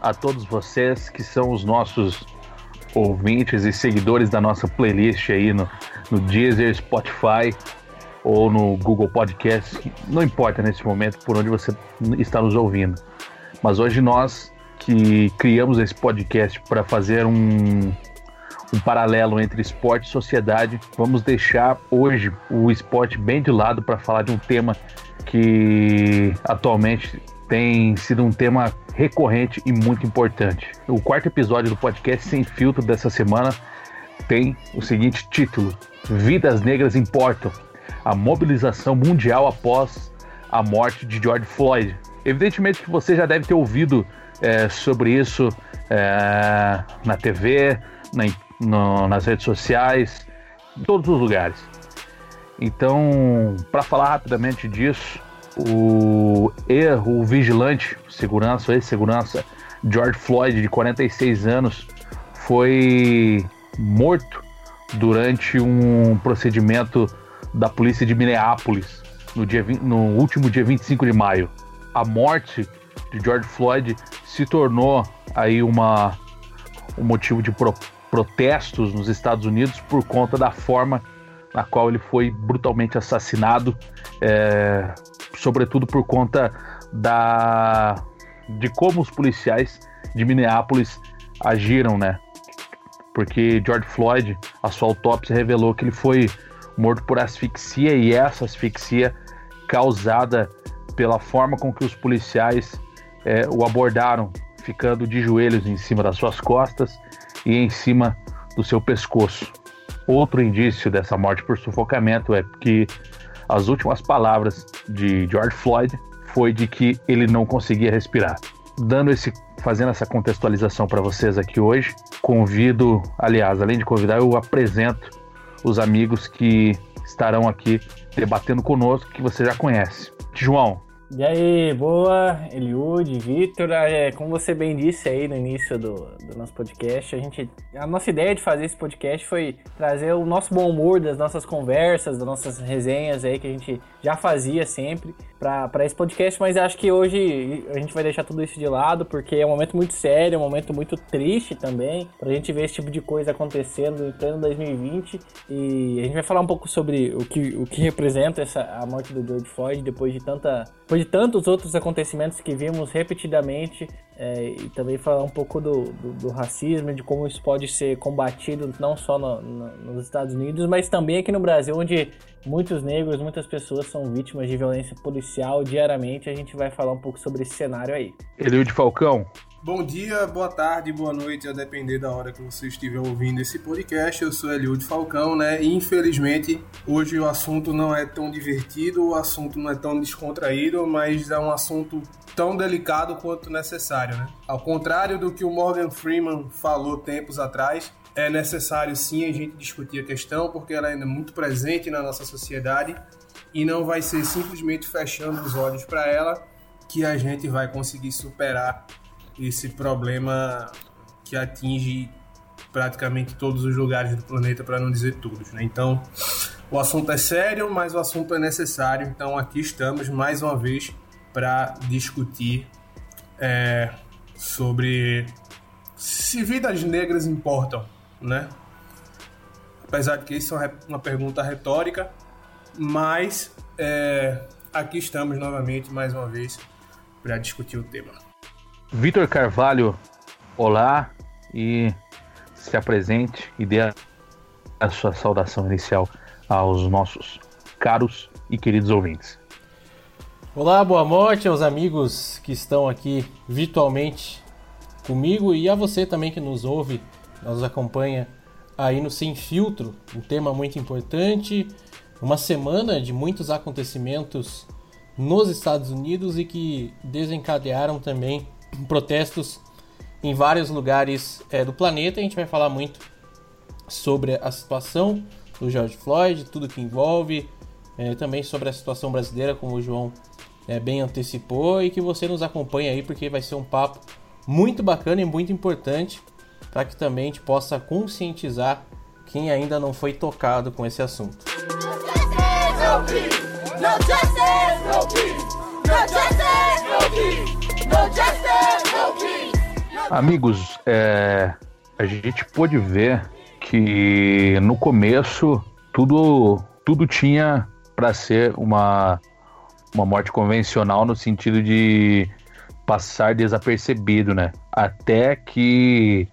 A todos vocês que são os nossos ouvintes e seguidores da nossa playlist aí no, no Deezer, Spotify ou no Google Podcast. Não importa nesse momento por onde você está nos ouvindo. Mas hoje nós que criamos esse podcast para fazer um, um paralelo entre esporte e sociedade, vamos deixar hoje o esporte bem de lado para falar de um tema que atualmente tem sido um tema recorrente e muito importante. O quarto episódio do podcast Sem Filtro dessa semana tem o seguinte título: Vidas Negras Importam a mobilização mundial após a morte de George Floyd. Evidentemente que você já deve ter ouvido é, sobre isso é, na TV, na, no, nas redes sociais, em todos os lugares. Então, para falar rapidamente disso, o erro, o vigilante, segurança, ex-segurança, George Floyd, de 46 anos, foi morto durante um procedimento da polícia de Minneapolis no, dia, no último dia 25 de maio. A morte de George Floyd se tornou aí uma, um motivo de pro, protestos nos Estados Unidos por conta da forma na qual ele foi brutalmente assassinado, é, sobretudo por conta da, de como os policiais de Minneapolis agiram, né? Porque George Floyd, a sua autópsia revelou que ele foi morto por asfixia e essa asfixia causada pela forma com que os policiais é, o abordaram, ficando de joelhos em cima das suas costas e em cima do seu pescoço. Outro indício dessa morte por sufocamento é que as últimas palavras de George Floyd foi de que ele não conseguia respirar. Dando esse, fazendo essa contextualização para vocês aqui hoje, convido, aliás, além de convidar, eu apresento os amigos que estarão aqui debatendo conosco, que você já conhece. João, e aí, boa, Eliud, Vitor. É, como você bem disse aí no início do, do, nosso podcast, a gente, a nossa ideia de fazer esse podcast foi trazer o nosso bom humor das nossas conversas, das nossas resenhas aí que a gente já fazia sempre para esse podcast, mas acho que hoje a gente vai deixar tudo isso de lado porque é um momento muito sério, é um momento muito triste também, pra gente ver esse tipo de coisa acontecendo em pleno 2020 e a gente vai falar um pouco sobre o que, o que representa essa, a morte do George Floyd depois de tanta depois de tantos outros acontecimentos que vimos repetidamente é, e também falar um pouco do, do, do, racismo, de como isso pode ser combatido não só no, no, nos Estados Unidos, mas também aqui no Brasil, onde muitos negros, muitas pessoas são vítimas de violência policial diariamente. A gente vai falar um pouco sobre esse cenário aí. de Falcão, Bom dia, boa tarde, boa noite, a depender da hora que você estiver ouvindo esse podcast. Eu sou Eliud Falcão, né? E infelizmente hoje o assunto não é tão divertido, o assunto não é tão descontraído, mas é um assunto tão delicado quanto necessário, né? Ao contrário do que o Morgan Freeman falou tempos atrás, é necessário sim a gente discutir a questão, porque ela ainda é muito presente na nossa sociedade e não vai ser simplesmente fechando os olhos para ela que a gente vai conseguir superar esse problema que atinge praticamente todos os lugares do planeta, para não dizer todos. Né? Então, o assunto é sério, mas o assunto é necessário. Então, aqui estamos mais uma vez para discutir é, sobre se vidas negras importam, né? Apesar de que isso é uma pergunta retórica, mas é, aqui estamos novamente mais uma vez para discutir o tema. Vitor Carvalho, olá e se apresente e dê a sua saudação inicial aos nossos caros e queridos ouvintes. Olá, boa noite aos amigos que estão aqui virtualmente comigo e a você também que nos ouve, nos acompanha aí no Sem Filtro, um tema muito importante, uma semana de muitos acontecimentos nos Estados Unidos e que desencadearam também protestos em vários lugares é, do planeta. A gente vai falar muito sobre a situação do George Floyd, tudo que envolve, é, também sobre a situação brasileira, como o João é, bem antecipou, e que você nos acompanhe aí, porque vai ser um papo muito bacana e muito importante para que também a gente possa conscientizar quem ainda não foi tocado com esse assunto. No justice, no peace. No justice, no peace. Amigos, é, a gente pôde ver que no começo tudo, tudo tinha para ser uma, uma morte convencional no sentido de passar desapercebido, né? Até que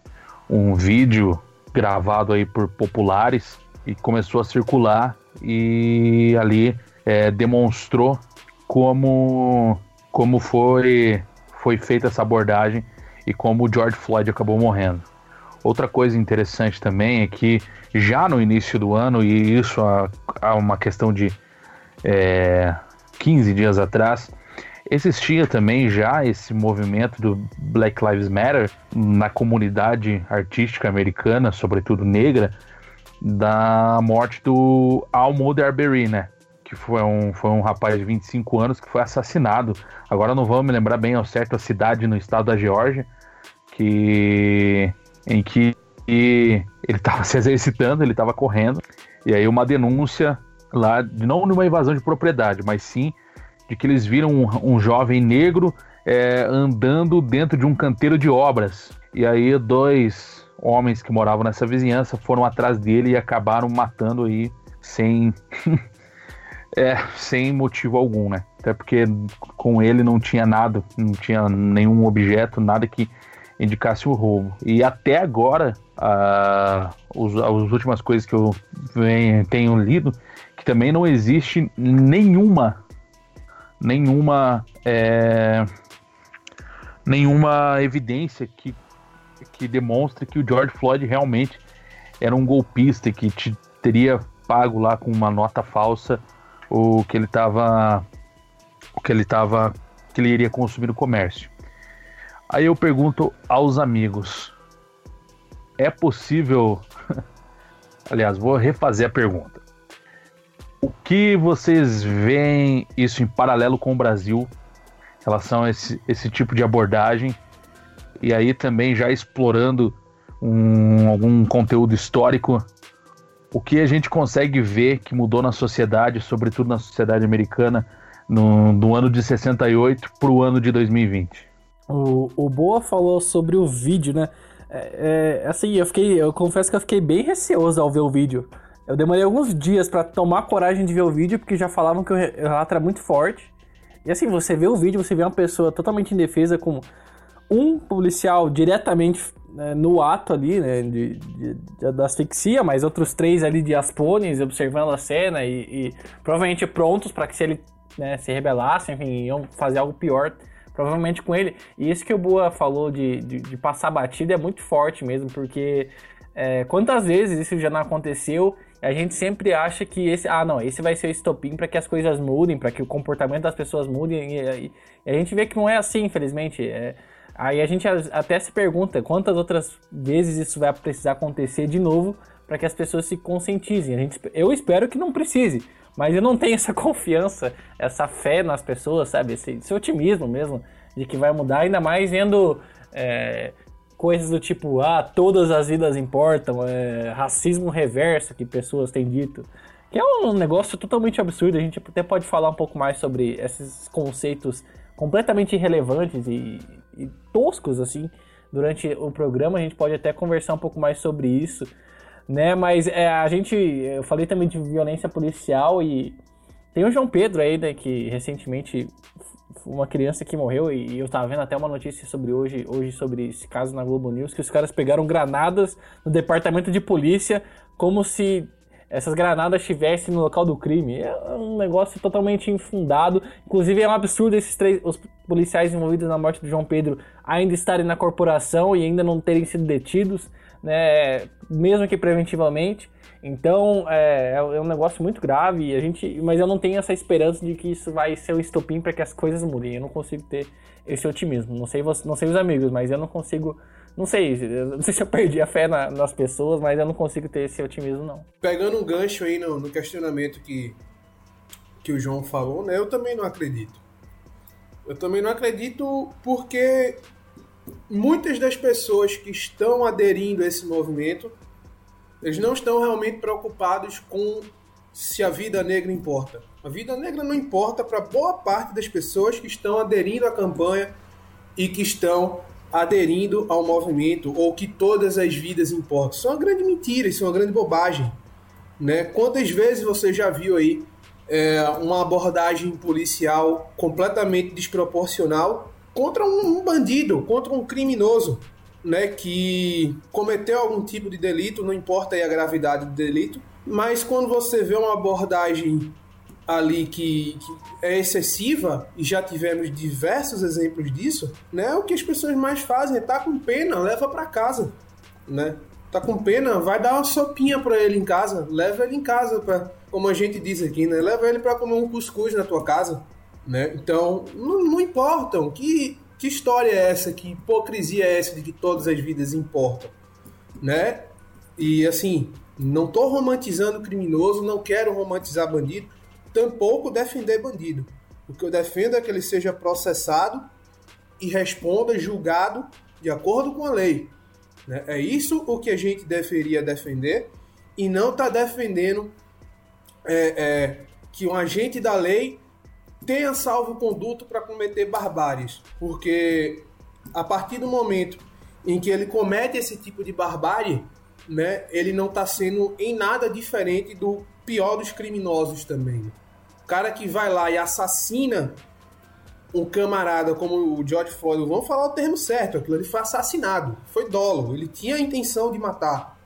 um vídeo gravado aí por populares e começou a circular e ali é, demonstrou como como foi foi feita essa abordagem e como o George Floyd acabou morrendo. Outra coisa interessante também é que já no início do ano, e isso há, uma questão de é, 15 dias atrás, existia também já esse movimento do Black Lives Matter na comunidade artística americana, sobretudo negra, da morte do Almode Arbery, né? Que foi um, foi um rapaz de 25 anos que foi assassinado. Agora não vou me lembrar bem ao certo a cidade no estado da Geórgia, que em que ele estava se exercitando, ele estava correndo, e aí uma denúncia lá, não numa invasão de propriedade, mas sim de que eles viram um, um jovem negro é, andando dentro de um canteiro de obras. E aí dois homens que moravam nessa vizinhança foram atrás dele e acabaram matando aí sem é, sem motivo algum, né? Até porque com ele não tinha nada, não tinha nenhum objeto, nada que indicasse o roubo. E até agora, uh, os, as últimas coisas que eu venho, tenho lido, que também não existe nenhuma, nenhuma, é, nenhuma evidência que, que demonstre que o George Floyd realmente era um golpista que te, teria pago lá com uma nota falsa o que ele estava o que ele estava que ele iria consumir no comércio. Aí eu pergunto aos amigos: é possível. Aliás, vou refazer a pergunta. O que vocês veem isso em paralelo com o Brasil em relação a esse, esse tipo de abordagem? E aí também já explorando um, algum conteúdo histórico, o que a gente consegue ver que mudou na sociedade, sobretudo na sociedade americana, no, do ano de 68 para o ano de 2020? O, o Boa falou sobre o vídeo, né? É, é, assim, eu fiquei. Eu confesso que eu fiquei bem receoso ao ver o vídeo. Eu demorei alguns dias para tomar coragem de ver o vídeo, porque já falavam que o relato era muito forte. E assim, você vê o vídeo, você vê uma pessoa totalmente indefesa com um policial diretamente né, no ato ali, né, de, de, de, da asfixia, mas outros três ali de aspones observando a cena e, e provavelmente prontos para que se ele né, se rebelasse, enfim, iam fazer algo pior provavelmente com ele. E isso que o Boa falou de, de, de passar batida é muito forte mesmo, porque é, quantas vezes isso já não aconteceu a gente sempre acha que esse, ah, não, esse vai ser o estopim para que as coisas mudem, para que o comportamento das pessoas mudem. E, e, e, a gente vê que não é assim, infelizmente. É, aí a gente até se pergunta quantas outras vezes isso vai precisar acontecer de novo para que as pessoas se conscientizem. A gente, eu espero que não precise, mas eu não tenho essa confiança, essa fé nas pessoas, sabe? Esse, esse otimismo mesmo de que vai mudar, ainda mais vendo é, coisas do tipo, ah, todas as vidas importam, é, racismo reverso que pessoas têm dito. Que é um negócio totalmente absurdo. A gente até pode falar um pouco mais sobre esses conceitos completamente irrelevantes e, e toscos, assim, durante o programa. A gente pode até conversar um pouco mais sobre isso né? Mas é, a gente, eu falei também de violência policial e tem o João Pedro aí, né, que recentemente uma criança que morreu e eu tava vendo até uma notícia sobre hoje, hoje sobre esse caso na Globo News que os caras pegaram granadas no departamento de polícia como se essas granadas estivessem no local do crime. É um negócio totalmente infundado. Inclusive é um absurdo esses três os policiais envolvidos na morte do João Pedro ainda estarem na corporação e ainda não terem sido detidos né, mesmo que preventivamente. Então é, é um negócio muito grave, a gente, mas eu não tenho essa esperança de que isso vai ser o estopim para que as coisas mudem. Eu não consigo ter esse otimismo. Não sei, você, não sei os amigos, mas eu não consigo. Não sei, não sei se eu perdi a fé na, nas pessoas, mas eu não consigo ter esse otimismo, não. Pegando um gancho aí no, no questionamento que, que o João falou, né? Eu também não acredito. Eu também não acredito porque muitas das pessoas que estão aderindo a esse movimento, eles não estão realmente preocupados com se a vida negra importa. A vida negra não importa para boa parte das pessoas que estão aderindo à campanha e que estão aderindo ao movimento ou que todas as vidas importam. Isso é uma grande mentira, isso é uma grande bobagem. Né? Quantas vezes você já viu aí é, uma abordagem policial completamente desproporcional contra um, um bandido, contra um criminoso, né, que cometeu algum tipo de delito, não importa a gravidade do delito, mas quando você vê uma abordagem ali que, que, é excessiva, e já tivemos diversos exemplos disso, né? O que as pessoas mais fazem é tá com pena, leva para casa, né? Tá com pena, vai dar uma sopinha para ele em casa, leva ele em casa para, como a gente diz aqui, né? Leva ele para comer um cuscuz na tua casa, né? Então, não, não importam. Que que história é essa? Que hipocrisia é essa de que todas as vidas importam, né? E assim, não tô romantizando criminoso, não quero romantizar bandido, tampouco defender bandido. O que eu defendo é que ele seja processado e responda julgado de acordo com a lei. Né? É isso o que a gente deveria defender e não está defendendo é, é, que um agente da lei tenha salvo-conduto para cometer barbáries. Porque a partir do momento em que ele comete esse tipo de barbárie, né, ele não está sendo em nada diferente do pior dos criminosos também cara que vai lá e assassina um camarada como o George Floyd, vamos falar o termo certo, aquilo ali foi assassinado, foi dolo, ele tinha a intenção de matar,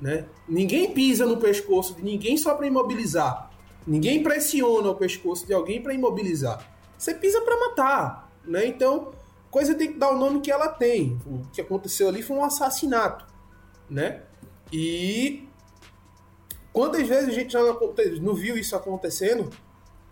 né? Ninguém pisa no pescoço de ninguém só para imobilizar. Ninguém pressiona o pescoço de alguém para imobilizar. Você pisa para matar, né? Então, coisa tem que dar o nome que ela tem. O que aconteceu ali foi um assassinato, né? E quantas vezes a gente já não viu isso acontecendo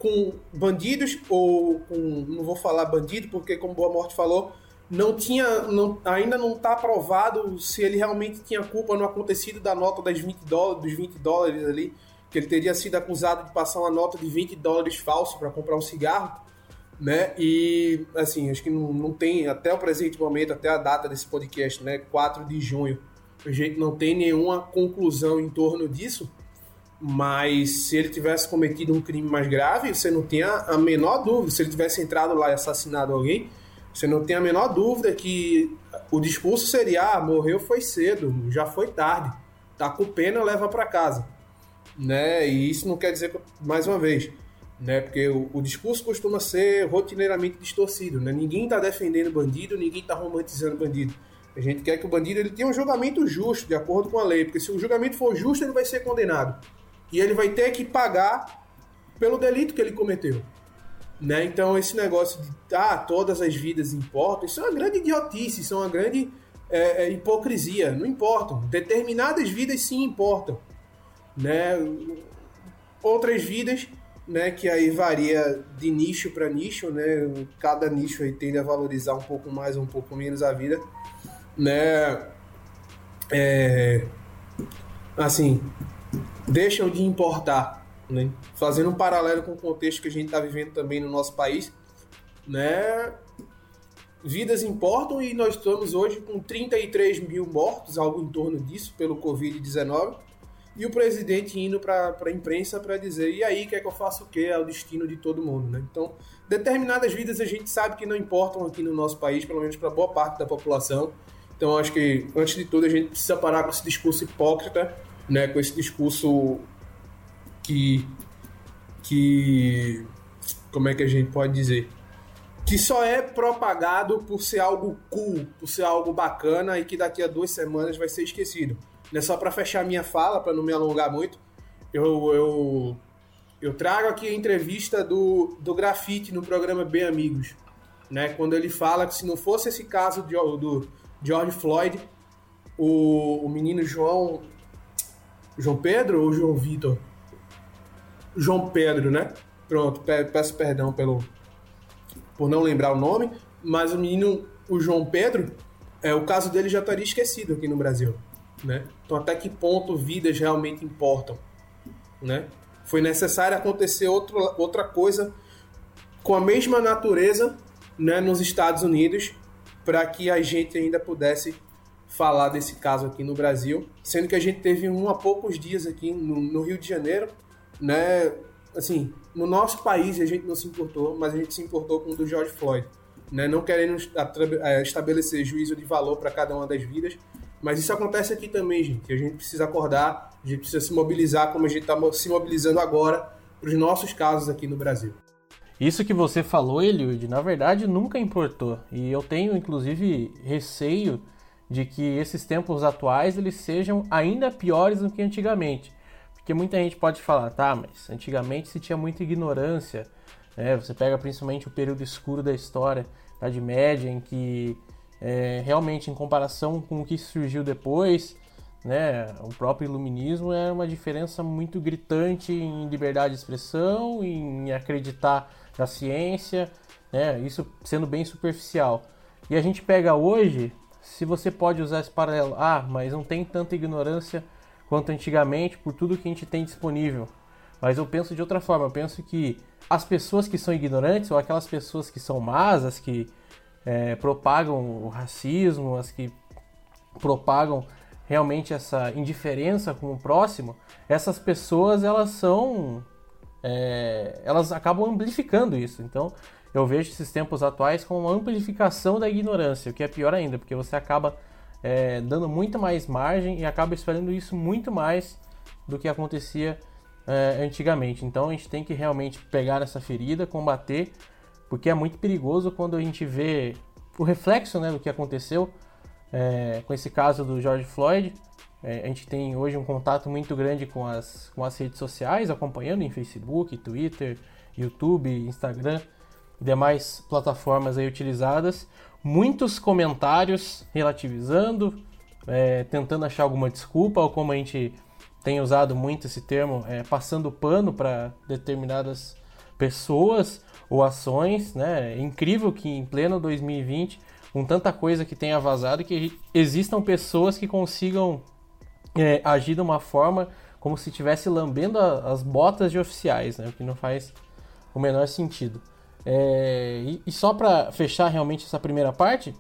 com bandidos ou com, não vou falar bandido porque como Boa Morte falou, não tinha, não, ainda não está provado se ele realmente tinha culpa no acontecido da nota das 20 dólares, dos 20 dólares ali, que ele teria sido acusado de passar uma nota de 20 dólares falso para comprar um cigarro, né? E assim, acho que não, não tem até o presente momento, até a data desse podcast, né, 4 de junho, a gente não tem nenhuma conclusão em torno disso. Mas se ele tivesse cometido um crime mais grave, você não tem a menor dúvida. Se ele tivesse entrado lá e assassinado alguém, você não tem a menor dúvida que o discurso seria: ah, morreu foi cedo, já foi tarde, tá com pena, leva para casa. Né? E isso não quer dizer, mais uma vez, né? porque o, o discurso costuma ser rotineiramente distorcido. Né? Ninguém está defendendo bandido, ninguém está romantizando bandido. A gente quer que o bandido ele tenha um julgamento justo, de acordo com a lei, porque se o julgamento for justo, ele vai ser condenado e ele vai ter que pagar pelo delito que ele cometeu. Né? Então, esse negócio de ah, todas as vidas importam, isso é uma grande idiotice, isso é uma grande é, é, hipocrisia. Não importam. Determinadas vidas sim importam. Né? Outras vidas, né, que aí varia de nicho para nicho, né? cada nicho aí tende a valorizar um pouco mais ou um pouco menos a vida. Né? É, assim, deixam de importar, né? Fazendo um paralelo com o contexto que a gente está vivendo também no nosso país, né? Vidas importam e nós estamos hoje com 33 mil mortos, algo em torno disso, pelo Covid-19, e o presidente indo para a imprensa para dizer: e aí, quer que eu faça o quê? É o destino de todo mundo, né? Então, determinadas vidas a gente sabe que não importam aqui no nosso país, pelo menos para boa parte da população. Então, acho que, antes de tudo, a gente precisa parar com esse discurso hipócrita né, com esse discurso que, que como é que a gente pode dizer que só é propagado por ser algo cool, por ser algo bacana e que daqui a duas semanas vai ser esquecido. Né, só para fechar minha fala, para não me alongar muito, eu, eu, eu trago aqui a entrevista do, do Grafite no programa Bem Amigos, né, quando ele fala que se não fosse esse caso de, do George Floyd, o, o menino João João Pedro ou João Vitor? João Pedro, né? Pronto, peço perdão pelo por não lembrar o nome, mas o menino, o João Pedro, é, o caso dele já estaria esquecido aqui no Brasil, né? Então até que ponto vidas realmente importam, né? Foi necessário acontecer outro, outra coisa com a mesma natureza, né, nos Estados Unidos, para que a gente ainda pudesse falar desse caso aqui no Brasil, sendo que a gente teve um há poucos dias aqui no, no Rio de Janeiro, né? Assim, no nosso país a gente não se importou, mas a gente se importou com o do George Floyd, né, não querendo é, estabelecer juízo de valor para cada uma das vidas, mas isso acontece aqui também, gente. A gente precisa acordar, a gente precisa se mobilizar como a gente está se mobilizando agora para os nossos casos aqui no Brasil. Isso que você falou, Eliud, na verdade nunca importou. E eu tenho, inclusive, receio de que esses tempos atuais eles sejam ainda piores do que antigamente. Porque muita gente pode falar, tá, mas antigamente se tinha muita ignorância. Né? Você pega principalmente o período escuro da história, da Idade Média, em que é, realmente, em comparação com o que surgiu depois, né, o próprio iluminismo é uma diferença muito gritante em liberdade de expressão, em acreditar na ciência, né, isso sendo bem superficial. E a gente pega hoje, se você pode usar esse paralelo, ah, mas não tem tanta ignorância quanto antigamente por tudo que a gente tem disponível. Mas eu penso de outra forma, eu penso que as pessoas que são ignorantes, ou aquelas pessoas que são más, as que é, propagam o racismo, as que propagam realmente essa indiferença com o próximo, essas pessoas elas são é, elas acabam amplificando isso. Então eu vejo esses tempos atuais como uma amplificação da ignorância, o que é pior ainda, porque você acaba é, dando muito mais margem e acaba espalhando isso muito mais do que acontecia é, antigamente. Então a gente tem que realmente pegar essa ferida, combater porque é muito perigoso quando a gente vê o reflexo né, do que aconteceu é, com esse caso do George Floyd. É, a gente tem hoje um contato muito grande com as, com as redes sociais, acompanhando em Facebook, Twitter, YouTube, Instagram demais plataformas aí utilizadas. Muitos comentários relativizando, é, tentando achar alguma desculpa, ou como a gente tem usado muito esse termo, é, passando pano para determinadas pessoas ou ações, né? É incrível que em pleno 2020, com tanta coisa que tenha vazado, que existam pessoas que consigam é, agir de uma forma como se estivesse lambendo a, as botas de oficiais, né? O que não faz o menor sentido. É, e, e só para fechar realmente essa primeira parte,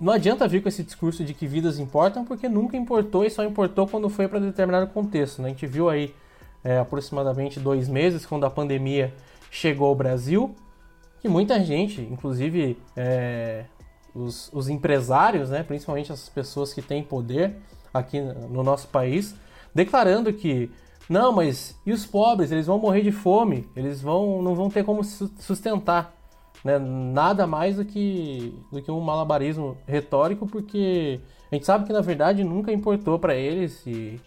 não adianta vir com esse discurso de que vidas importam, porque nunca importou e só importou quando foi para determinado contexto. Né? A gente viu aí é, aproximadamente dois meses, quando a pandemia chegou ao Brasil, que muita gente, inclusive é, os, os, empresários, né, principalmente as pessoas que têm poder aqui no nosso país, declarando que não, mas e os pobres? Eles vão morrer de fome, eles vão não vão ter como sustentar. Né? Nada mais do que, do que um malabarismo retórico, porque a gente sabe que na verdade nunca importou para eles e,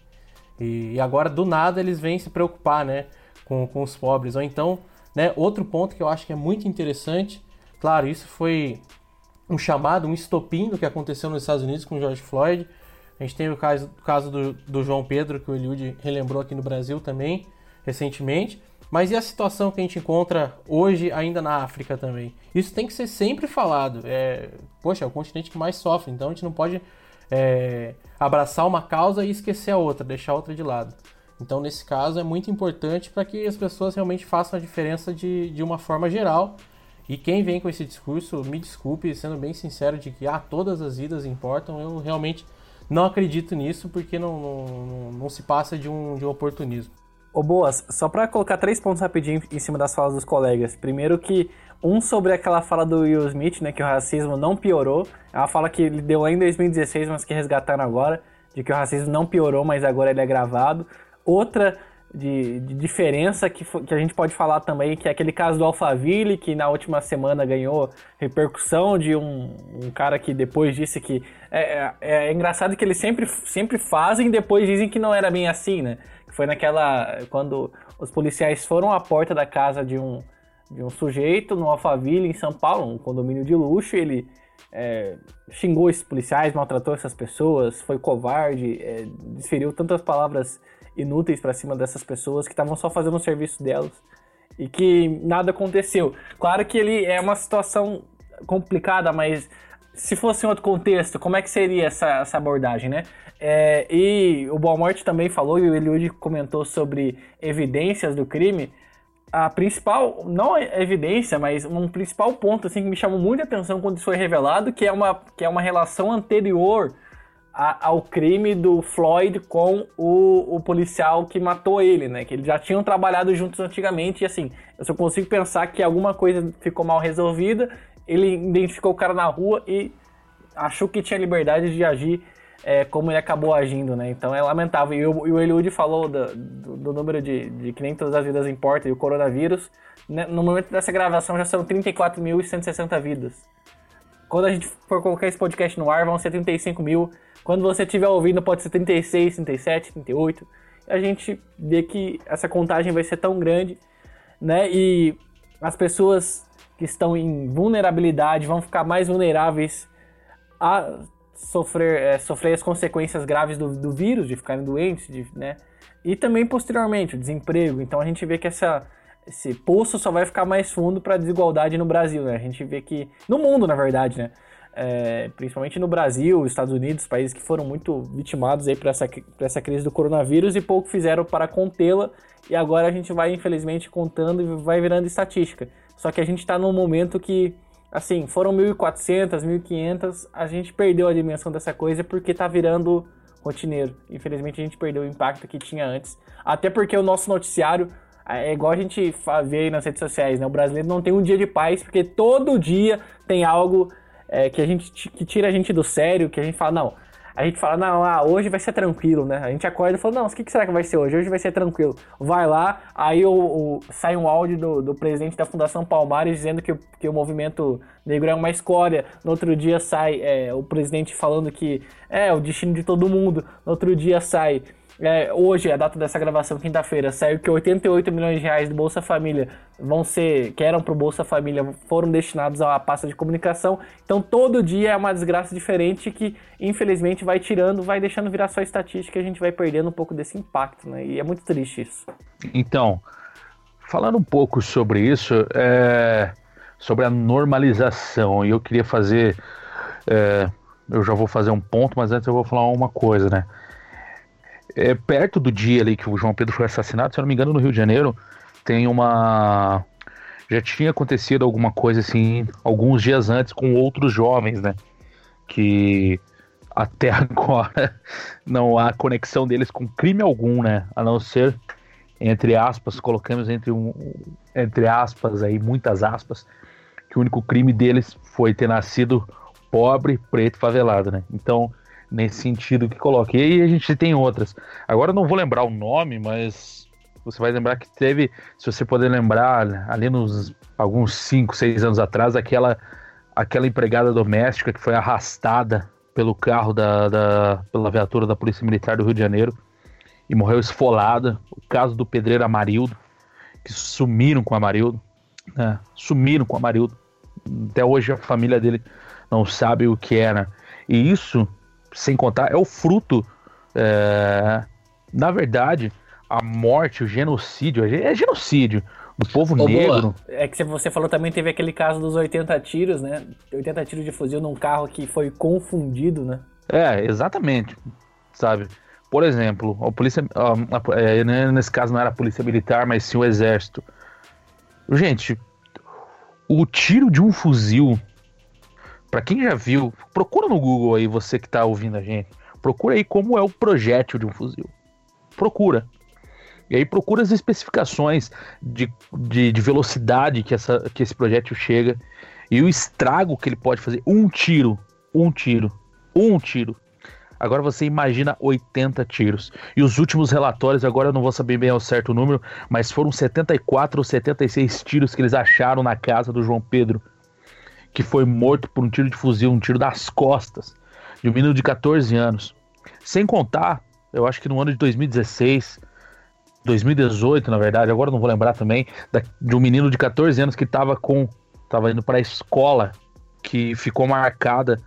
e agora do nada eles vêm se preocupar né? com, com os pobres. Ou então né? Outro ponto que eu acho que é muito interessante, claro, isso foi um chamado, um estopim do que aconteceu nos Estados Unidos com George Floyd. A gente tem o caso, caso do, do João Pedro, que o Eliud relembrou aqui no Brasil também, recentemente. Mas e a situação que a gente encontra hoje ainda na África também? Isso tem que ser sempre falado. É, poxa, é o continente que mais sofre, então a gente não pode é, abraçar uma causa e esquecer a outra, deixar a outra de lado. Então, nesse caso, é muito importante para que as pessoas realmente façam a diferença de, de uma forma geral. E quem vem com esse discurso, me desculpe, sendo bem sincero, de que ah, todas as vidas importam, eu realmente não acredito nisso, porque não, não, não se passa de um, de um oportunismo. Ô Boas, só para colocar três pontos rapidinho em cima das falas dos colegas. Primeiro que um sobre aquela fala do Will Smith, né, que o racismo não piorou. É uma fala que ele deu lá em 2016, mas que resgataram agora, de que o racismo não piorou, mas agora ele é gravado. Outra de, de diferença que, que a gente pode falar também, que é aquele caso do Alphaville, que na última semana ganhou repercussão de um, um cara que depois disse que. É, é, é, engraçado que eles sempre, sempre fazem e depois dizem que não era bem assim, né? Foi naquela. Quando os policiais foram à porta da casa de um, de um sujeito no Alphaville, em São Paulo, um condomínio de luxo, ele. É, xingou esses policiais, maltratou essas pessoas, foi covarde, é, desferiu tantas palavras inúteis para cima dessas pessoas que estavam só fazendo o serviço delas e que nada aconteceu. Claro que ele é uma situação complicada, mas se fosse em outro contexto, como é que seria essa, essa abordagem, né? É, e o Boa Morte também falou, e o Eliud comentou sobre evidências do crime. A principal, não evidência, mas um principal ponto assim, que me chamou muita atenção quando isso foi revelado, que é uma, que é uma relação anterior a, ao crime do Floyd com o, o, policial que matou ele, né? Que eles já tinham trabalhado juntos antigamente e assim, eu só consigo pensar que alguma coisa ficou mal resolvida ele identificou o cara na rua e achou que tinha liberdade de agir é, como ele acabou agindo, né? Então é lamentável. E o, e o Eliud falou do, do, do, número de, de que nem todas as vidas importam e o coronavírus. Né? No momento dessa gravação já são 34.160 vidas. Quando a gente for colocar esse podcast no ar, vão ser 35 mil. Quando você estiver ouvindo, pode ser 36, 37, 38. A gente vê que essa contagem vai ser tão grande, né? E as pessoas que estão em vulnerabilidade vão ficar mais vulneráveis a sofrer, é, sofrer as consequências graves do, do vírus, de ficarem doentes, de, né? E também posteriormente o desemprego. Então a gente vê que essa, esse poço só vai ficar mais fundo para a desigualdade no Brasil, né? A gente vê que no mundo, na verdade, né? É, principalmente no Brasil, Estados Unidos, países que foram muito vitimados aí por essa, por essa crise do coronavírus e pouco fizeram para contê-la. E agora a gente vai, infelizmente, contando e vai virando estatística. Só que a gente está num momento que assim, foram 1.400, 1.500, a gente perdeu a dimensão dessa coisa porque tá virando rotineiro. Infelizmente a gente perdeu o impacto que tinha antes. Até porque o nosso noticiário é igual a gente vê aí nas redes sociais, né? O brasileiro não tem um dia de paz porque todo dia tem algo é, que a gente que tira a gente do sério, que a gente fala, não, a gente fala, não, ah, hoje vai ser tranquilo, né? A gente acorda e fala, não, o que, que será que vai ser hoje? Hoje vai ser tranquilo. Vai lá, aí o, o sai um áudio do, do, presidente da Fundação Palmares dizendo que, que o movimento negro é uma escória. No outro dia sai é, o presidente falando que é o destino de todo mundo. No outro dia sai é, hoje, a data dessa gravação, quinta-feira, saiu que 88 milhões de reais do Bolsa Família vão ser, que eram para o Bolsa Família, foram destinados à pasta de comunicação. Então, todo dia é uma desgraça diferente que, infelizmente, vai tirando, vai deixando virar só estatística e a gente vai perdendo um pouco desse impacto, né? E é muito triste isso. Então, falando um pouco sobre isso, é, sobre a normalização, e eu queria fazer. É, eu já vou fazer um ponto, mas antes eu vou falar uma coisa, né? É, perto do dia ali que o João Pedro foi assassinado, se eu não me engano, no Rio de Janeiro, tem uma. Já tinha acontecido alguma coisa assim, alguns dias antes, com outros jovens, né? Que até agora não há conexão deles com crime algum, né? A não ser, entre aspas, colocamos entre, um, entre aspas aí, muitas aspas, que o único crime deles foi ter nascido pobre, preto, favelado, né? Então, nesse sentido que coloquei. E a gente tem outras. Agora não vou lembrar o nome, mas você vai lembrar que teve, se você puder lembrar, ali nos alguns 5, 6 anos atrás, aquela, aquela empregada doméstica que foi arrastada pelo carro da, da, pela viatura da Polícia Militar do Rio de Janeiro e morreu esfolada. O caso do pedreiro Amarildo, que sumiram com o Amarildo, né? sumiram com o Amarildo. Até hoje a família dele não sabe o que era. E isso sem contar, é o fruto. É, na verdade, a morte, o genocídio, é genocídio do povo Ô, negro. Boa. É que você falou também, teve aquele caso dos 80 tiros, né? 80 tiros de fuzil num carro que foi confundido, né? É, exatamente. Sabe? Por exemplo, a polícia. A, a, é, né, nesse caso não era a polícia militar, mas sim o exército. Gente, o tiro de um fuzil para quem já viu, procura no Google aí, você que tá ouvindo a gente. Procura aí como é o projétil de um fuzil. Procura. E aí procura as especificações de, de, de velocidade que, essa, que esse projétil chega e o estrago que ele pode fazer. Um tiro, um tiro, um tiro. Agora você imagina 80 tiros. E os últimos relatórios, agora eu não vou saber bem ao certo o número, mas foram 74 ou 76 tiros que eles acharam na casa do João Pedro que foi morto por um tiro de fuzil, um tiro das costas, de um menino de 14 anos. Sem contar, eu acho que no ano de 2016, 2018, na verdade, agora não vou lembrar também, de um menino de 14 anos que estava com. tava indo para a escola, que ficou marcada,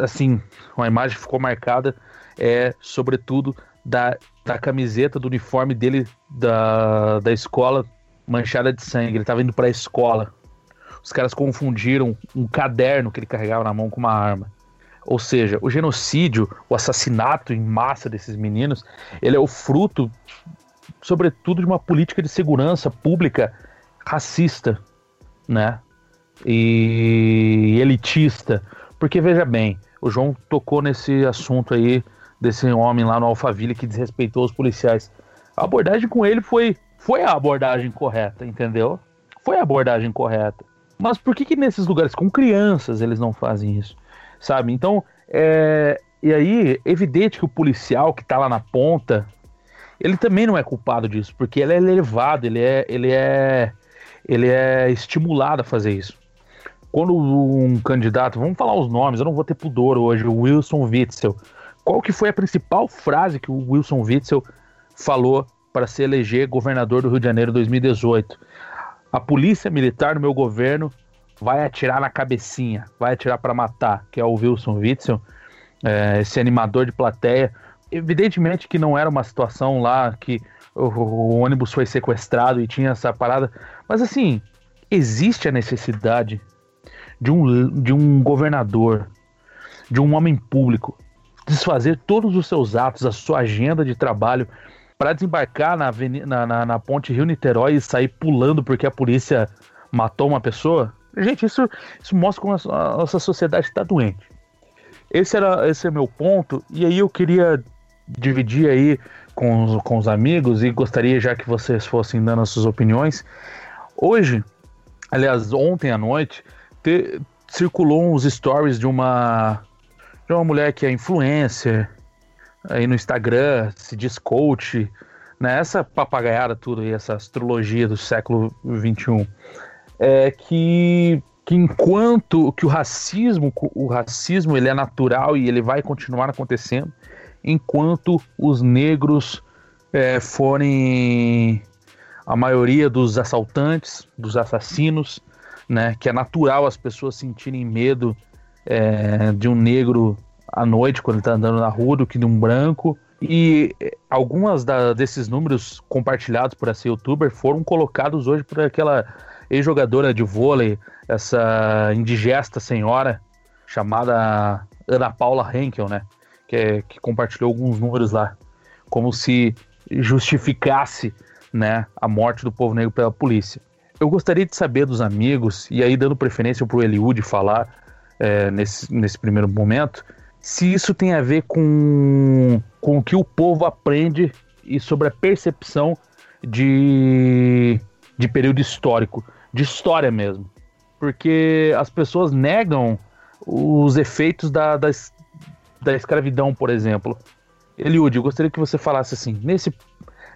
assim, uma imagem ficou marcada, é, sobretudo, da, da camiseta, do uniforme dele da, da escola manchada de sangue. Ele estava indo para a escola os caras confundiram um caderno que ele carregava na mão com uma arma. Ou seja, o genocídio, o assassinato em massa desses meninos, ele é o fruto, sobretudo, de uma política de segurança pública racista, né? E elitista. Porque veja bem, o João tocou nesse assunto aí desse homem lá no Alphaville que desrespeitou os policiais. A abordagem com ele foi foi a abordagem correta, entendeu? Foi a abordagem correta. Mas por que, que nesses lugares com crianças eles não fazem isso? Sabe? Então, é... e aí, evidente que o policial que tá lá na ponta, ele também não é culpado disso, porque ele é elevado, ele é, ele é, ele é estimulado a fazer isso. Quando um candidato, vamos falar os nomes, eu não vou ter pudor hoje, o Wilson Witzel. Qual que foi a principal frase que o Wilson Witzel falou para se eleger governador do Rio de Janeiro em 2018? A polícia militar no meu governo vai atirar na cabecinha, vai atirar para matar, que é o Wilson Witzel, é, esse animador de plateia. Evidentemente que não era uma situação lá que o, o ônibus foi sequestrado e tinha essa parada, mas assim, existe a necessidade de um, de um governador, de um homem público, desfazer todos os seus atos, a sua agenda de trabalho, para desembarcar na, na, na, na ponte Rio-Niterói e sair pulando porque a polícia matou uma pessoa? Gente, isso, isso mostra como a nossa sociedade está doente. Esse era esse é meu ponto, e aí eu queria dividir aí com os, com os amigos e gostaria já que vocês fossem dando as suas opiniões. Hoje, aliás, ontem à noite, te, circulou uns stories de uma de uma mulher que é influencer aí no Instagram, se diz coach, né? Essa papagaiada tudo aí, essa astrologia do século 21, é que que enquanto que o racismo, o racismo ele é natural e ele vai continuar acontecendo, enquanto os negros é, forem a maioria dos assaltantes, dos assassinos, né? Que é natural as pessoas sentirem medo é, de um negro à noite quando ele está andando na rua do que de um branco. E é, algumas da, desses números compartilhados por essa youtuber foram colocados hoje por aquela ex-jogadora de vôlei, essa indigesta senhora chamada Ana Paula Henkel, né? Que, é, que compartilhou alguns números lá, como se justificasse né, a morte do povo negro pela polícia. Eu gostaria de saber dos amigos, e aí dando preferência para o Eliud falar é, nesse, nesse primeiro momento, se isso tem a ver com, com o que o povo aprende e sobre a percepção de, de período histórico, de história mesmo. Porque as pessoas negam os efeitos da, da, da escravidão, por exemplo. Eliud, eu gostaria que você falasse assim, nesse,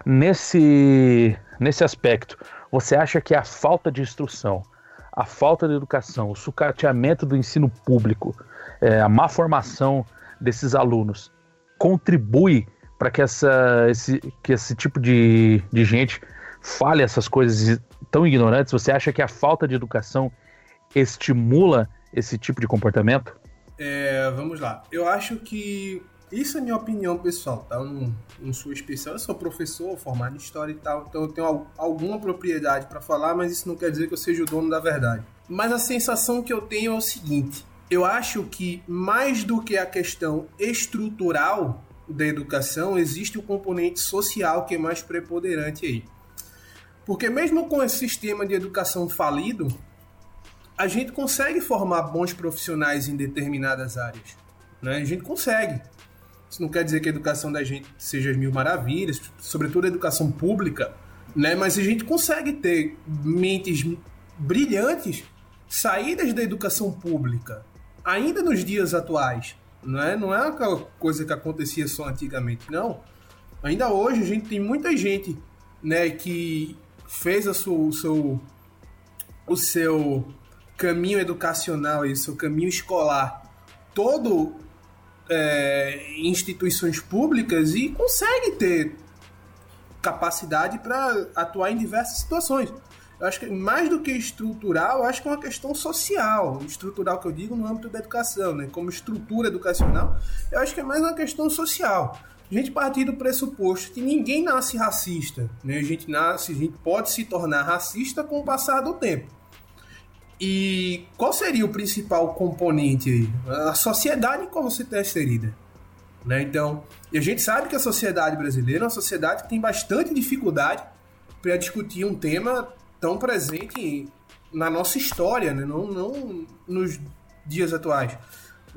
nesse, nesse aspecto, você acha que a falta de instrução, a falta de educação, o sucateamento do ensino público, é, a má formação desses alunos contribui para que, esse, que esse tipo de, de gente fale essas coisas tão ignorantes? Você acha que a falta de educação estimula esse tipo de comportamento? É, vamos lá. Eu acho que isso é minha opinião pessoal, tá? Não, não sou especial, eu sou professor, formado em história e tal, então eu tenho alguma propriedade para falar, mas isso não quer dizer que eu seja o dono da verdade. Mas a sensação que eu tenho é o seguinte: eu acho que mais do que a questão estrutural da educação, existe o componente social que é mais preponderante aí. Porque mesmo com esse sistema de educação falido, a gente consegue formar bons profissionais em determinadas áreas. Né? A gente consegue. Isso não quer dizer que a educação da gente seja as mil maravilhas, sobretudo a educação pública, né? Mas a gente consegue ter mentes brilhantes saídas da educação pública, ainda nos dias atuais, não é? Não é aquela coisa que acontecia só antigamente, não. Ainda hoje a gente tem muita gente, né, que fez a sua, o seu o seu caminho educacional e o seu caminho escolar todo é, instituições públicas e consegue ter capacidade para atuar em diversas situações. Eu acho que mais do que estrutural, acho que é uma questão social. Estrutural que eu digo no âmbito da educação, né? Como estrutura educacional, eu acho que é mais uma questão social. A gente partir do pressuposto que ninguém nasce racista, né? A gente nasce, a gente pode se tornar racista com o passar do tempo. E qual seria o principal componente aí? A sociedade como se está inserida. Né? Então, e a gente sabe que a sociedade brasileira é uma sociedade que tem bastante dificuldade para discutir um tema tão presente na nossa história, né? não, não nos dias atuais.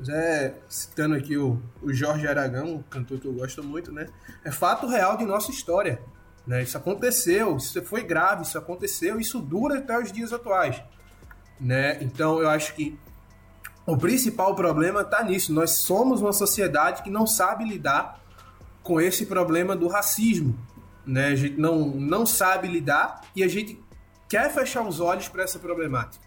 É, citando aqui o, o Jorge Aragão, um cantor que eu gosto muito, né? É fato real de nossa história. Né? Isso aconteceu, isso foi grave, isso aconteceu, isso dura até os dias atuais. né? Então eu acho que o principal problema está nisso. Nós somos uma sociedade que não sabe lidar com esse problema do racismo, né? A gente não, não sabe lidar e a gente quer fechar os olhos para essa problemática.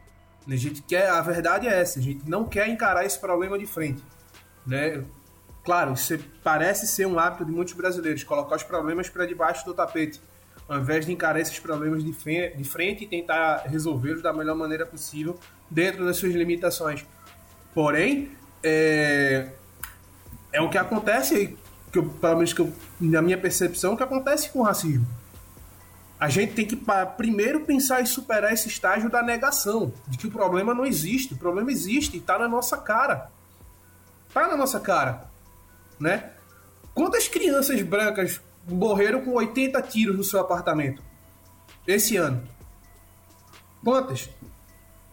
A gente quer, a verdade é essa, a gente não quer encarar esse problema de frente, né? Claro, isso parece ser um hábito de muitos brasileiros, colocar os problemas para debaixo do tapete, ao invés de encarar esses problemas de frente e tentar resolvê-los da melhor maneira possível dentro das suas limitações. Porém, é, é o que acontece, que eu, pelo menos que eu, na minha percepção, que acontece com o racismo. A gente tem que primeiro pensar em superar esse estágio da negação, de que o problema não existe. O problema existe e está na nossa cara. Está na nossa cara né? Quantas crianças brancas morreram com 80 tiros no seu apartamento esse ano? Quantas?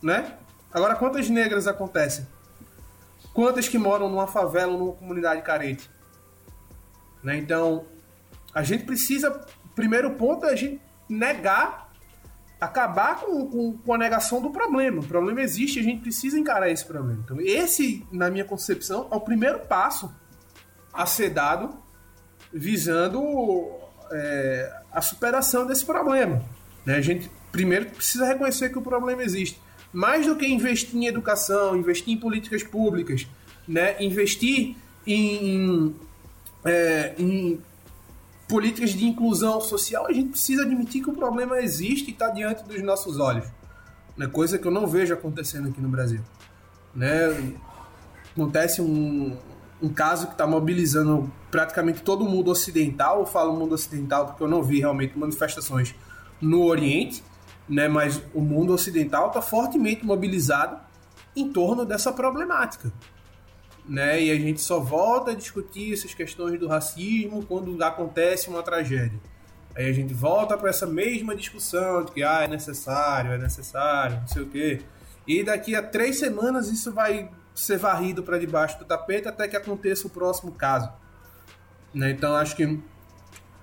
Né? Agora, quantas negras acontecem? Quantas que moram numa favela ou numa comunidade carente? Né? Então, a gente precisa. Primeiro ponto é a gente negar, acabar com, com, com, a negação do problema. O problema existe a gente precisa encarar esse problema. Então, esse, na minha concepção, é o primeiro passo a ser dado visando é, a superação desse problema. Né? A gente primeiro precisa reconhecer que o problema existe. Mais do que investir em educação, investir em políticas públicas, né? investir em, é, em políticas de inclusão social, a gente precisa admitir que o problema existe e está diante dos nossos olhos. Né? Coisa que eu não vejo acontecendo aqui no Brasil. Né? Acontece um, um caso que está mobilizando praticamente todo o mundo ocidental. Eu falo mundo ocidental porque eu não vi realmente manifestações no Oriente, né? mas o mundo ocidental está fortemente mobilizado em torno dessa problemática. Né? E a gente só volta a discutir essas questões do racismo quando acontece uma tragédia. Aí a gente volta para essa mesma discussão de que ah, é necessário, é necessário, não sei o quê. E daqui a três semanas isso vai ser varrido para debaixo do tapete até que aconteça o próximo caso. Né? Então acho que o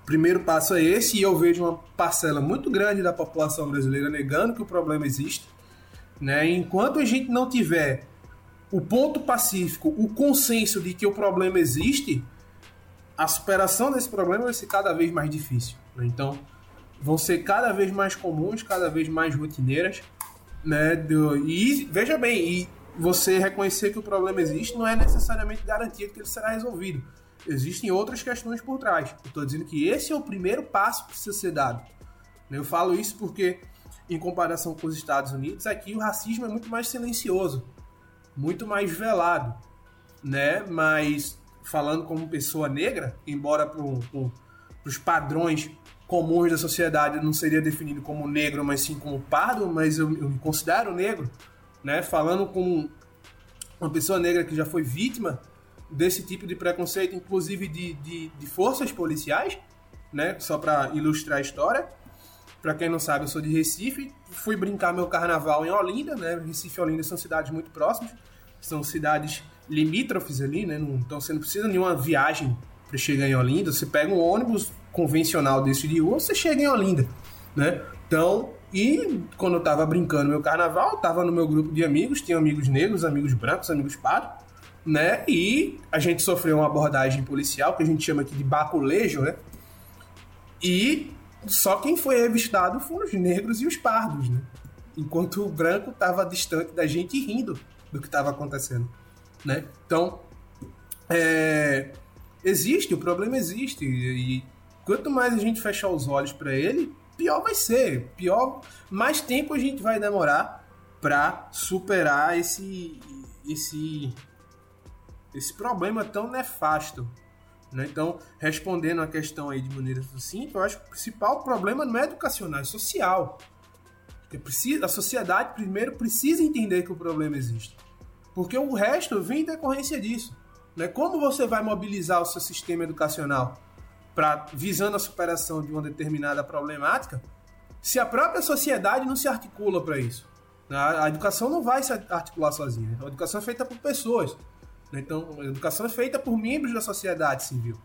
primeiro passo é esse, e eu vejo uma parcela muito grande da população brasileira negando que o problema existe. Né? Enquanto a gente não tiver o ponto pacífico, o consenso de que o problema existe, a superação desse problema vai ser cada vez mais difícil. Né? Então, vão ser cada vez mais comuns, cada vez mais rotineiras. Né? E veja bem, e você reconhecer que o problema existe não é necessariamente garantia que ele será resolvido. Existem outras questões por trás. Estou dizendo que esse é o primeiro passo que precisa ser dado. Eu falo isso porque, em comparação com os Estados Unidos, aqui o racismo é muito mais silencioso, muito mais velado, né? Mas falando como pessoa negra, embora para os padrões comuns da sociedade não seria definido como negro, mas sim como pardo, mas eu, eu me considero negro né? Falando com uma pessoa negra que já foi vítima desse tipo de preconceito, inclusive de, de, de forças policiais, né? Só para ilustrar a história. Para quem não sabe, eu sou de Recife, fui brincar meu carnaval em Olinda, né? Recife e Olinda são cidades muito próximas, são cidades limítrofes ali, né? Então você não precisa de viagem para chegar em Olinda, você pega um ônibus convencional desse de rua, você chega em Olinda, né? Então, e quando eu tava brincando meu carnaval, tava no meu grupo de amigos, tinha amigos negros, amigos brancos, amigos pardos, né? E a gente sofreu uma abordagem policial, que a gente chama aqui de baculejo, né? E só quem foi revistado foram os negros e os pardos, né? Enquanto o branco tava distante da gente rindo do que estava acontecendo, né? Então, é, existe, o problema existe. E quanto mais a gente fechar os olhos para ele, pior vai ser. Pior, mais tempo a gente vai demorar para superar esse esse esse problema tão nefasto. Né? Então, respondendo a questão aí de maneira sucinta, eu acho que o principal problema não é educacional, é social. Porque precisa, a sociedade primeiro precisa entender que o problema existe. Porque o resto vem em decorrência disso. Né? Como você vai mobilizar o seu sistema educacional? para visando a superação de uma determinada problemática, se a própria sociedade não se articula para isso. A, educação não vai se articular sozinha. A educação é feita por pessoas. Né? Então, a educação é feita por membros da sociedade civil.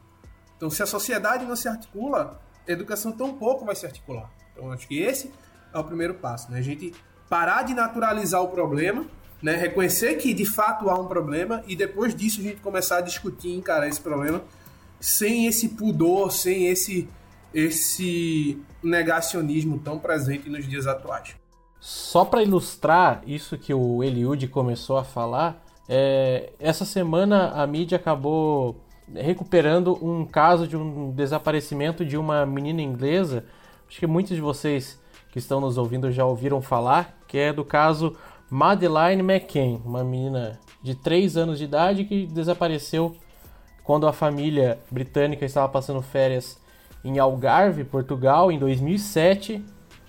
Então, se a sociedade não se articula, a educação tão pouco vai se articular. Então, acho que esse é o primeiro passo. Né? A gente parar de naturalizar o problema, né? Reconhecer que de fato há um problema e depois disso a gente começar a discutir encarar esse problema sem esse pudor, sem esse esse negacionismo tão presente nos dias atuais. Só para ilustrar isso que o Eliud começou a falar, é, essa semana a mídia acabou recuperando um caso de um desaparecimento de uma menina inglesa. Acho que muitos de vocês que estão nos ouvindo já ouviram falar, que é do caso Madeleine McCann, uma menina de 3 anos de idade que desapareceu quando a família britânica estava passando férias em Algarve, Portugal, em 2007.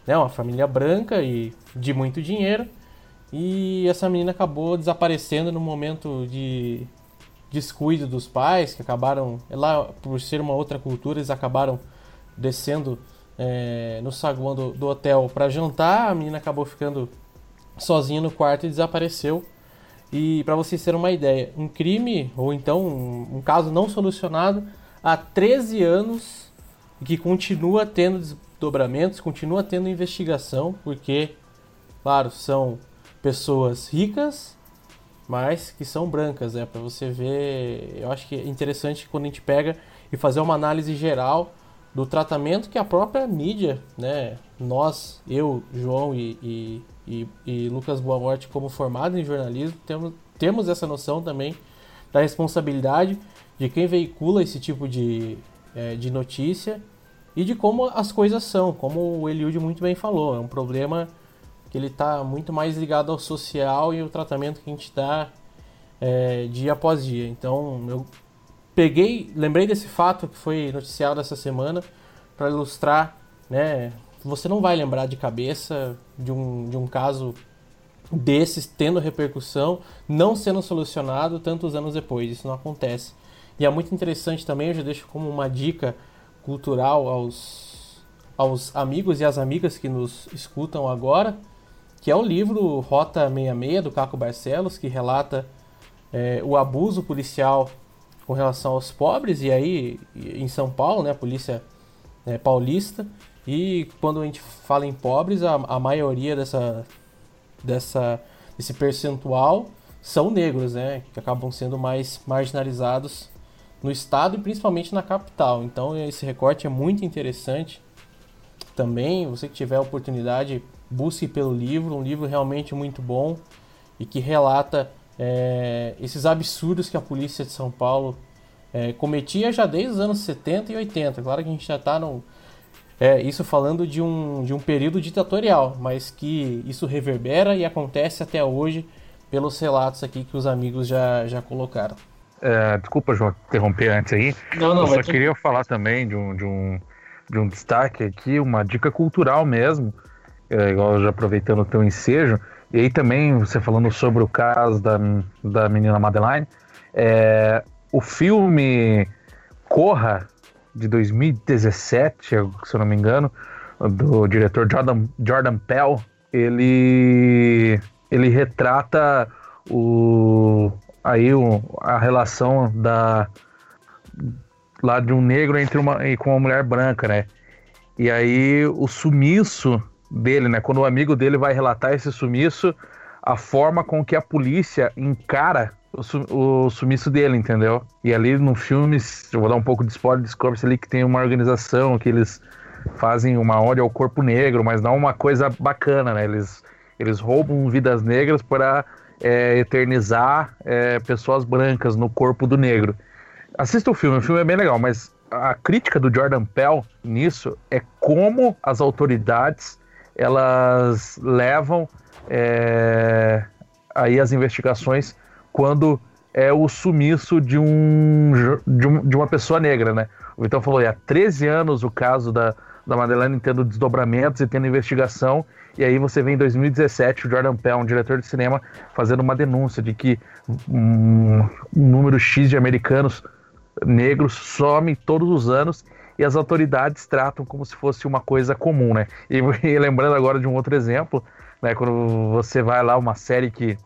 Né, uma família branca e de muito dinheiro. E essa menina acabou desaparecendo no momento de descuido dos pais, que acabaram, lá por ser uma outra cultura, eles acabaram descendo é, no saguão do, do hotel para jantar. A menina acabou ficando sozinha no quarto e desapareceu. E para vocês terem uma ideia, um crime, ou então um, um caso não solucionado há 13 anos que continua tendo desdobramentos, continua tendo investigação, porque, claro, são pessoas ricas, mas que são brancas, né? Para você ver, eu acho que é interessante quando a gente pega e fazer uma análise geral do tratamento que a própria mídia, né? Nós, eu, João e, e, e, e Lucas Boa Morte, como formado em jornalismo, temos, temos essa noção também da responsabilidade de quem veicula esse tipo de, é, de notícia e de como as coisas são, como o Eliud muito bem falou, é um problema que ele está muito mais ligado ao social e o tratamento que a gente dá é, dia após dia. Então eu peguei, lembrei desse fato que foi noticiado essa semana para ilustrar, né? Você não vai lembrar de cabeça de um, de um caso desses tendo repercussão, não sendo solucionado tantos anos depois. Isso não acontece. E é muito interessante também, eu já deixo como uma dica cultural aos, aos amigos e às amigas que nos escutam agora, que é o livro Rota 66 do Caco Barcelos, que relata é, o abuso policial com relação aos pobres, e aí em São Paulo, né, a polícia é, paulista, e quando a gente fala em pobres, a, a maioria dessa, dessa, desse percentual são negros, né, que acabam sendo mais marginalizados no estado e principalmente na capital. Então esse recorte é muito interessante também. Você que tiver a oportunidade, busque pelo livro, um livro realmente muito bom e que relata é, esses absurdos que a polícia de São Paulo é, cometia já desde os anos 70 e 80. Claro que a gente já está no. É, isso falando de um, de um período ditatorial, mas que isso reverbera e acontece até hoje pelos relatos aqui que os amigos já, já colocaram. É, desculpa, João, interromper antes aí. Não, não, eu só queria falar também de um, de, um, de um destaque aqui, uma dica cultural mesmo, é, igual já aproveitando o teu ensejo, e aí também você falando sobre o caso da, da menina Madeline, é, o filme Corra, de 2017, se eu não me engano, do diretor Jordan, Jordan Pell, ele, ele retrata o, aí o, a relação da lá de um negro entre uma com uma mulher branca, né? E aí o sumiço dele, né? Quando o amigo dele vai relatar esse sumiço, a forma com que a polícia encara o, o sumiço dele, entendeu? E ali no filme, eu vou dar um pouco de spoiler, descobre ali que tem uma organização que eles fazem uma ódio ao corpo negro, mas não uma coisa bacana, né? Eles, eles roubam vidas negras para é, eternizar é, pessoas brancas no corpo do negro. Assista o filme, o filme é bem legal, mas a crítica do Jordan Pell nisso é como as autoridades elas levam é, aí as investigações quando é o sumiço de, um, de, um, de uma pessoa negra, né? O Vitão falou, há 13 anos o caso da, da Madeleine tendo desdobramentos e tendo investigação, e aí você vê em 2017 o Jordan Peele, um diretor de cinema, fazendo uma denúncia de que um, número X de americanos negros some todos os anos e as autoridades tratam como se fosse uma coisa comum, né? E, e lembrando agora de um outro exemplo, né? Quando você vai lá, uma série que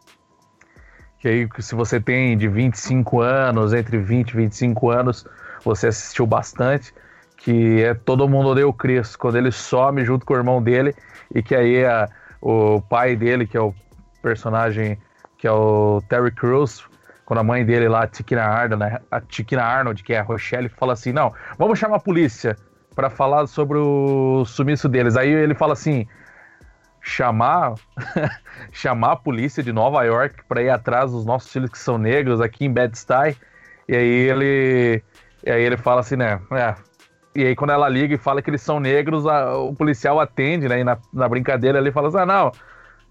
que aí se você tem de 25 anos, entre 20 e 25 anos, você assistiu bastante, que é Todo Mundo Odeia o Chris, quando ele some junto com o irmão dele, e que aí a, o pai dele, que é o personagem que é o Terry Crews, quando a mãe dele lá, a Tiquina Arnold, né, a Tiquina Arnold, que é a Rochelle, fala assim: "Não, vamos chamar a polícia para falar sobre o sumiço deles". Aí ele fala assim: chamar chamar a polícia de Nova York para ir atrás dos nossos filhos que são negros aqui em Bed-Stuy. E aí ele e aí ele fala assim, né? É. E aí quando ela liga e fala que eles são negros, a, o policial atende, né? E na, na brincadeira ele fala assim: ah, não,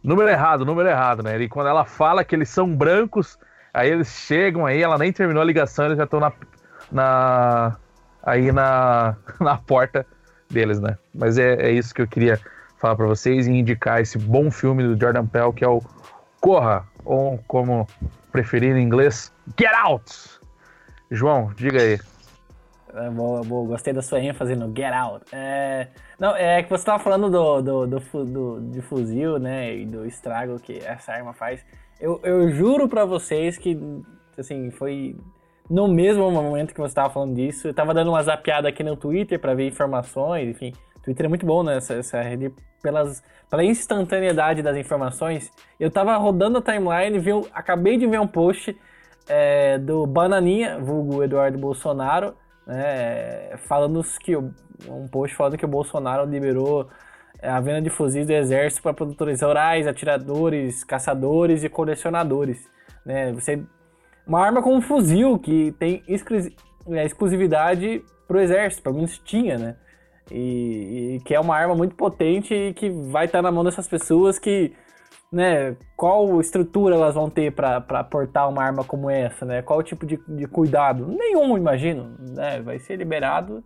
número errado, número errado, né? E quando ela fala que eles são brancos, aí eles chegam aí, ela nem terminou a ligação, eles já estão na, na aí na, na porta deles, né? Mas é, é isso que eu queria falar para vocês e indicar esse bom filme do Jordan Peele que é o Corra, ou como preferir em inglês, Get Out! João, diga aí. É, boa, boa, gostei da sua ênfase no Get Out. É, não, é que você estava falando do, do, do, do, de fuzil, né, e do estrago que essa arma faz. Eu, eu juro para vocês que, assim, foi no mesmo momento que você estava falando disso. Eu tava dando uma zapiada aqui no Twitter para ver informações, enfim. Twitter é muito bom, né? Essa, essa rede pelas, pela instantaneidade das informações. Eu tava rodando a timeline, vi, acabei de ver um post é, do Bananinha, vulgo Eduardo Bolsonaro, né, falando que um post falando que o Bolsonaro liberou é, a venda de fuzis do exército para produtores rurais, atiradores, caçadores e colecionadores. Né? Você, uma arma com um fuzil que tem é, exclusividade para o exército, pelo menos tinha, né? E, e, que é uma arma muito potente e que vai estar na mão dessas pessoas que, né, qual estrutura elas vão ter para portar uma arma como essa, né? Qual tipo de, de cuidado? Nenhum, imagino, né? Vai ser liberado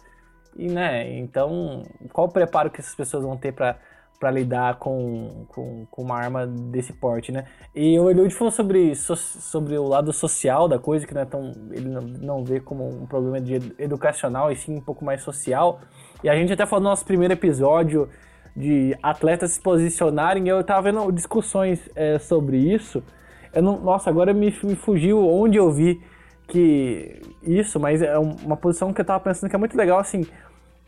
e, né, então, qual o preparo que essas pessoas vão ter para para lidar com, com, com, uma arma desse porte, né? E o Eliud falou sobre, so, sobre o lado social da coisa, que não é tão, ele não, não vê como um problema de educacional, e sim um pouco mais social. E a gente até falou no nosso primeiro episódio de atletas se posicionarem, eu tava vendo discussões é, sobre isso. Eu não, nossa, agora me, me fugiu onde eu vi que isso, mas é uma posição que eu tava pensando que é muito legal, assim,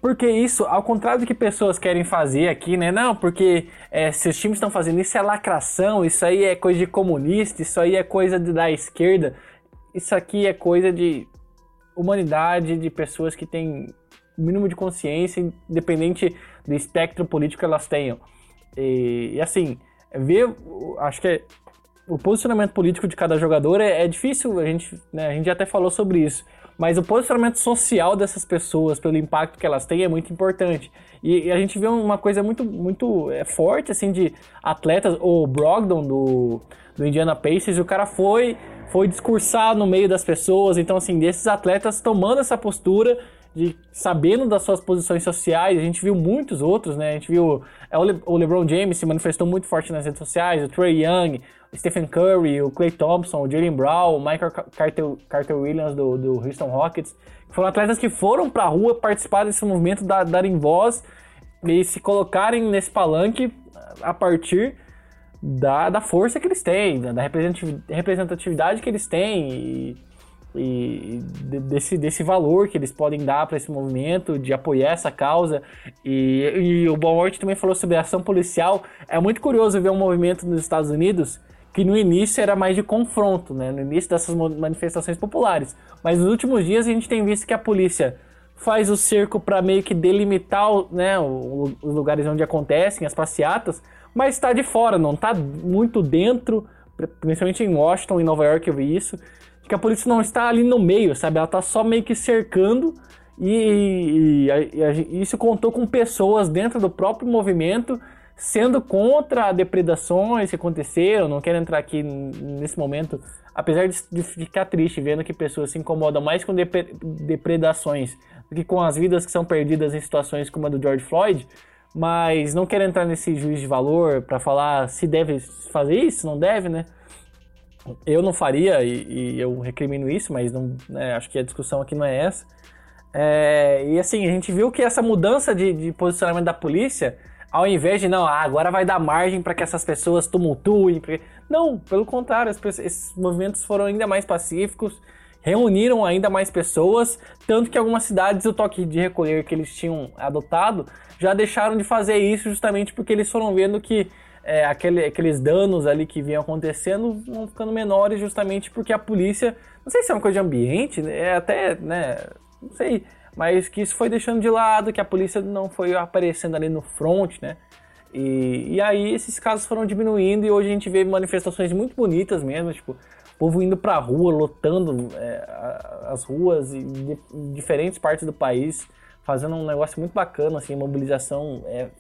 porque isso, ao contrário do que pessoas querem fazer aqui, né? Não, porque é, se os times estão fazendo isso é lacração, isso aí é coisa de comunista, isso aí é coisa de, da esquerda. Isso aqui é coisa de humanidade, de pessoas que têm mínimo de consciência, independente do espectro político que elas tenham. E, e assim, ver, acho que é, o posicionamento político de cada jogador é, é difícil, a gente, né, a gente até falou sobre isso. Mas o posicionamento social dessas pessoas, pelo impacto que elas têm, é muito importante. E, e a gente vê uma coisa muito, muito é, forte, assim, de atletas. O Brogdon, do, do Indiana Pacers, o cara foi, foi discursar no meio das pessoas. Então, assim, desses atletas tomando essa postura de sabendo das suas posições sociais, a gente viu muitos outros, né? A gente viu é, o LeBron James se manifestou muito forte nas redes sociais, o Trey Young, Stephen Curry, o Clay Thompson, o Jalen Brown, o Michael Carter, Carter Williams do, do Houston Rockets. Foram atletas que foram pra rua participar desse movimento, da, darem voz e se colocarem nesse palanque a partir da, da força que eles têm, da representatividade que eles têm e, e desse, desse valor que eles podem dar para esse movimento, de apoiar essa causa. E, e o Balmort também falou sobre a ação policial. É muito curioso ver um movimento nos Estados Unidos que no início era mais de confronto, né? No início dessas manifestações populares. Mas nos últimos dias a gente tem visto que a polícia faz o cerco para meio que delimitar né, os lugares onde acontecem as passeatas, mas está de fora, não está muito dentro, principalmente em Washington e Nova York eu vi isso, que a polícia não está ali no meio, sabe? Ela está só meio que cercando e, e, e, isso contou com pessoas dentro do próprio movimento sendo contra depredações que aconteceram, não quero entrar aqui nesse momento, apesar de, ficar triste vendo que pessoas se incomodam mais com depredações do que com as vidas que são perdidas em situações como a do George Floyd, mas não quero entrar nesse juiz de valor para falar se deve fazer isso, não deve, né? Eu não faria e, e eu recrimino isso, mas não, né, acho que a discussão aqui não é essa. É, e assim, a gente viu que essa mudança de, de posicionamento da polícia ao invés de, não, ah, agora vai dar margem para que essas pessoas tumultuem. Não, pelo contrário, esses movimentos foram ainda mais pacíficos, reuniram ainda mais pessoas, tanto que algumas cidades o toque de recolher que eles tinham adotado já deixaram de fazer isso justamente porque eles foram vendo que é, aquele, aqueles danos ali que vinham acontecendo vão ficando menores justamente porque a polícia, não sei se é uma coisa de ambiente, né, é até, né, não sei, mas que isso foi deixando de lado, que a polícia não foi aparecendo ali no front, né? E, e aí esses casos foram diminuindo e hoje a gente vê manifestações muito bonitas mesmo, tipo, povo indo pra rua, lotando é, as ruas em, diferentes partes do país, fazendo um negócio muito bacana, assim, mobilização é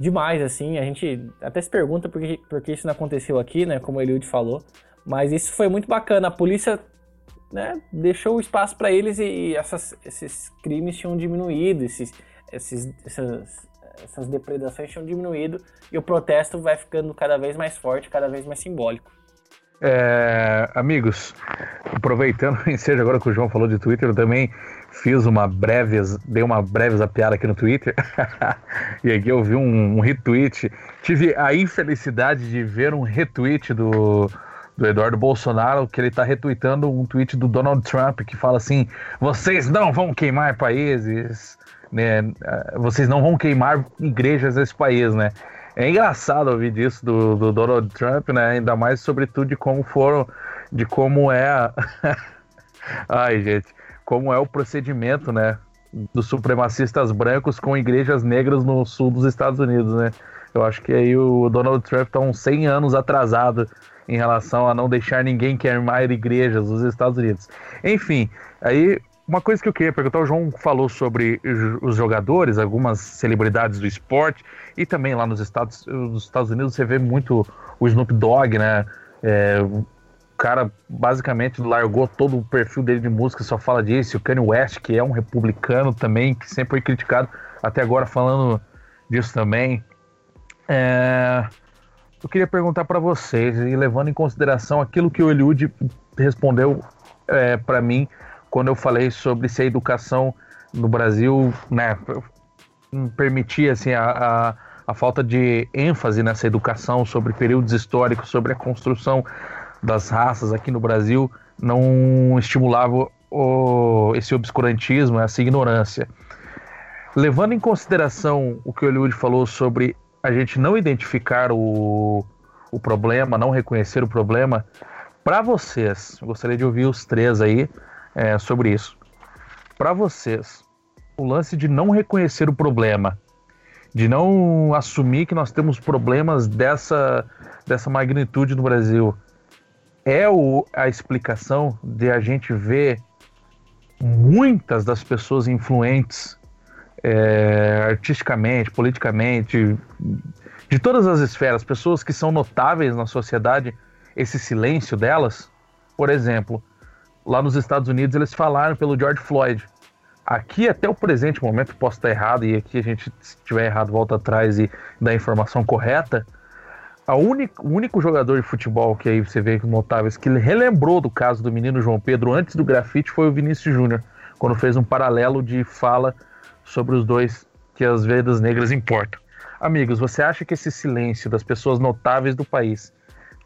demais, assim, a gente até se pergunta por que, por que isso não aconteceu aqui, né, como o Eliud falou, mas isso foi muito bacana, a polícia né, deixou espaço para eles e, essas, esses crimes tinham diminuído, esses, esses, essas, essas depredações tinham diminuído e o protesto vai ficando cada vez mais forte, cada vez mais simbólico. É, amigos, aproveitando ensejo agora que o João falou de Twitter, eu também fiz uma breve, dei uma breve zapiada aqui no Twitter, e aqui eu vi um, um retweet, tive a infelicidade de ver um retweet do, do Eduardo Bolsonaro, que ele está retweetando um tweet do Donald Trump que fala assim: vocês não vão queimar países, né? Vocês não vão queimar igrejas nesse país, né? É engraçado ouvir disso do, do Donald Trump, né? Ainda mais sobretudo de como foram, de como é. Ai, gente, como é o procedimento, né? Dos supremacistas brancos com igrejas negras no sul dos Estados Unidos, né? Eu acho que aí o Donald Trump está uns 100 anos atrasado em relação a não deixar ninguém queimar igrejas nos Estados Unidos. Enfim, aí uma coisa que eu queria perguntar, o João falou sobre os jogadores, algumas celebridades do esporte, e também lá nos Estados, nos Estados Unidos você vê muito o Snoop Dogg, né? É, cara basicamente largou todo o perfil dele de música, só fala disso. O Kanye West, que é um republicano também, que sempre foi criticado, até agora falando disso também. É, eu queria perguntar para vocês, e levando em consideração aquilo que o Eliud respondeu é, para mim quando eu falei sobre se a educação no Brasil né, permitia assim, a, a, a, falta de ênfase nessa educação sobre períodos históricos, sobre a construção das raças aqui no Brasil, não estimulava o, esse obscurantismo, essa ignorância. Levando em consideração o que o Eliud falou sobre a gente não identificar o, o problema, não reconhecer o problema, para vocês, gostaria de ouvir os três aí é, sobre isso. Para vocês, o lance de não reconhecer o problema, de não assumir que nós temos problemas dessa, dessa magnitude no Brasil, é o, a explicação de a gente ver muitas das pessoas influentes é, artisticamente, politicamente, de todas as esferas, pessoas que são notáveis na sociedade, esse silêncio delas. Por exemplo, lá nos Estados Unidos eles falaram pelo George Floyd. Aqui, até o presente momento, posso estar errado, e aqui a gente, se tiver errado, volta atrás e dá a informação correta. A única, o único jogador de futebol que aí você vê notáveis que relembrou do caso do menino João Pedro antes do grafite foi o Vinícius Júnior, quando fez um paralelo de fala sobre os dois que as vidas negras importam. Amigos, você acha que esse silêncio das pessoas notáveis do país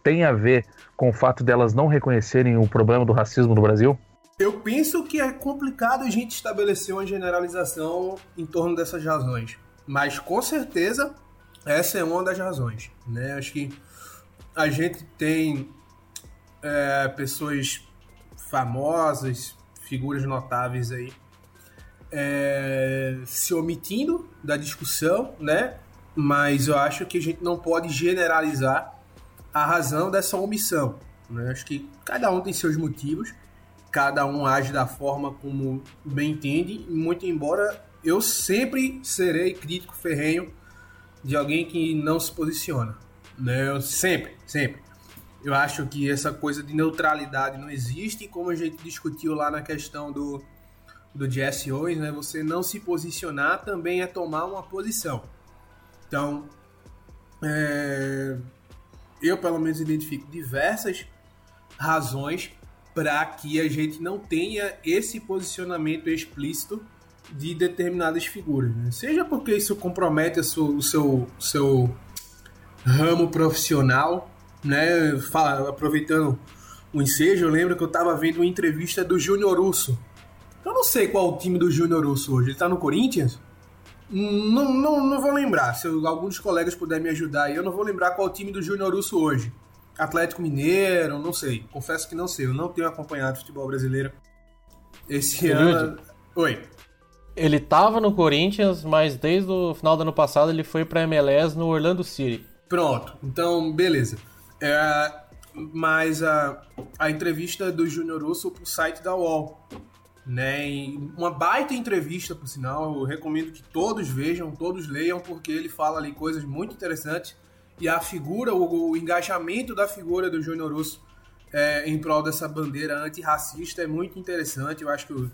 tem a ver com o fato delas não reconhecerem o problema do racismo no Brasil? Eu penso que é complicado a gente estabelecer uma generalização em torno dessas razões, mas com certeza essa é uma das razões. Né? Acho que a gente tem é, pessoas famosas, figuras notáveis aí, é, se omitindo da discussão, né? Mas eu acho que a gente não pode generalizar a razão dessa omissão. Né? Acho que cada um tem seus motivos, cada um age da forma como bem entende, muito embora eu sempre serei crítico ferrenho de alguém que não se posiciona. Né? Eu sempre, sempre. Eu acho que essa coisa de neutralidade não existe, como a gente discutiu lá na questão do, do Jesse Owens, né? Você não se posicionar também é tomar uma posição. Então, é, eu pelo menos identifico diversas razões para que a gente não tenha esse posicionamento explícito de determinadas figuras. Né? Seja porque isso compromete o seu, seu ramo profissional, né? Fala, aproveitando o ensejo, eu lembro que eu estava vendo uma entrevista do Júnior Russo, eu não sei qual o time do Júnior Urso hoje. Ele tá no Corinthians? Não, não, não vou lembrar. Se eu, dos colegas puder me ajudar aí, eu não vou lembrar qual o time do Júnior Russo hoje. Atlético Mineiro, não sei. Confesso que não sei. Eu não tenho acompanhado futebol brasileiro. Esse ano. Oi. Ele tava no Corinthians, mas desde o final do ano passado ele foi pra MLS no Orlando City. Pronto, então beleza. É, mas a, a entrevista do Júnior Russo pro site da UOL. Né? Uma baita entrevista, por sinal. Eu recomendo que todos vejam, todos leiam, porque ele fala ali coisas muito interessantes. E a figura, o, o engajamento da figura do Júnior Russo é, em prol dessa bandeira antirracista é muito interessante. Eu acho que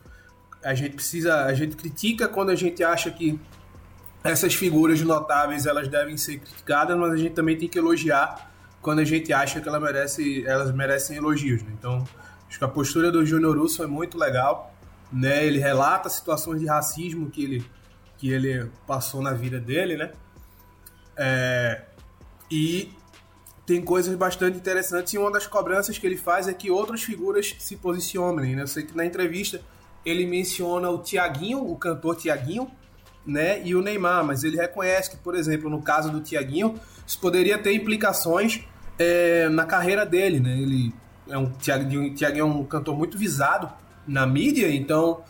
a gente precisa, a gente critica quando a gente acha que essas figuras notáveis elas devem ser criticadas, mas a gente também tem que elogiar quando a gente acha que ela merece, elas merecem elogios. Né? Então, acho que a postura do Júnior Russo é muito legal. Né? Ele relata situações de racismo que ele, que ele passou na vida dele, né? É, e tem coisas bastante interessantes e uma das cobranças que ele faz é que outras figuras se posicionem. Né? Eu sei que na entrevista ele menciona o Tiaguinho, o cantor Tiaguinho, né, e o Neymar, mas ele reconhece que, por exemplo, no caso do Tiaguinho, isso poderia ter implicações é, na carreira dele, né? Ele é um Tiaguinho, Tiaguinho é um cantor muito visado na mídia, então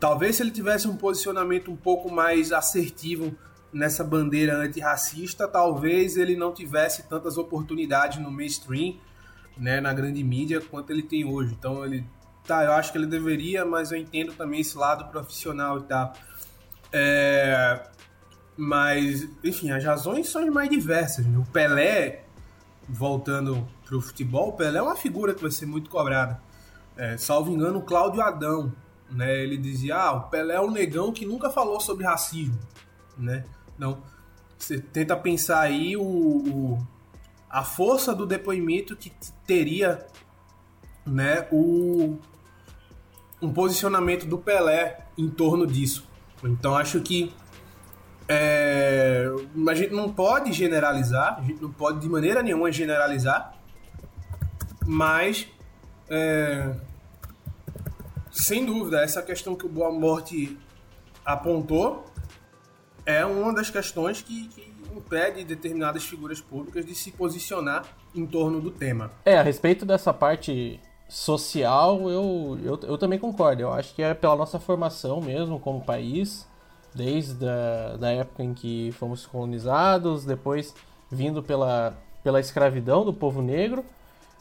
talvez se ele tivesse um posicionamento um pouco mais assertivo nessa bandeira antirracista, talvez ele não tivesse tantas oportunidades no mainstream, né, na grande mídia quanto ele tem hoje. Então ele tá, eu acho que ele deveria, mas eu entendo também esse lado profissional e tal. É, mas, enfim, as razões são mais diversas. Né? O Pelé, voltando pro futebol, o Pelé é uma figura que vai ser muito cobrada. É, salvo engano, o Cláudio Adão, né? Ele dizia, ah, o Pelé é um negão que nunca falou sobre racismo, né? Então, você tenta pensar aí o, o a força do depoimento que teria, né, o, um posicionamento do Pelé em torno disso. Então acho que é, a gente não pode generalizar, a gente não pode de maneira nenhuma generalizar, mas é, sem dúvida essa questão que o Boa Morte apontou é uma das questões que, que impede determinadas figuras públicas de se posicionar em torno do tema. É, a respeito dessa parte social, eu, eu, eu também concordo. Eu acho que é pela nossa formação mesmo como país, desde a da época em que fomos colonizados, depois vindo pela, pela escravidão do povo negro,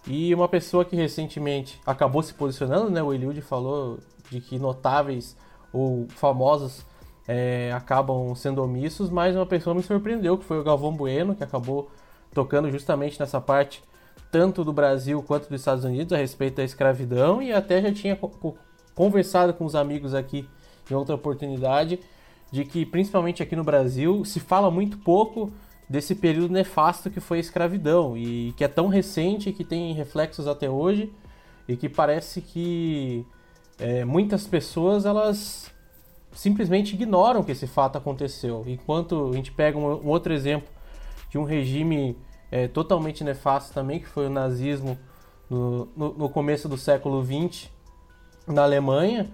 e uma pessoa que recentemente acabou se posicionando, né? O Eliud falou de que notáveis ou famosos é, acabam sendo omissos, mas uma pessoa me surpreendeu, que foi o Galvão Bueno, que acabou tocando justamente nessa parte tanto do Brasil quanto dos Estados Unidos a respeito da escravidão e até já tinha conversado com os amigos aqui em outra oportunidade de que principalmente aqui no Brasil se fala muito pouco desse período nefasto que foi a escravidão e que é tão recente que tem reflexos até hoje e que parece que é, muitas pessoas elas simplesmente ignoram que esse fato aconteceu. Enquanto a gente pega um, um outro exemplo de um regime é, totalmente nefasto também, que foi o nazismo no, no, no começo do século XX na Alemanha.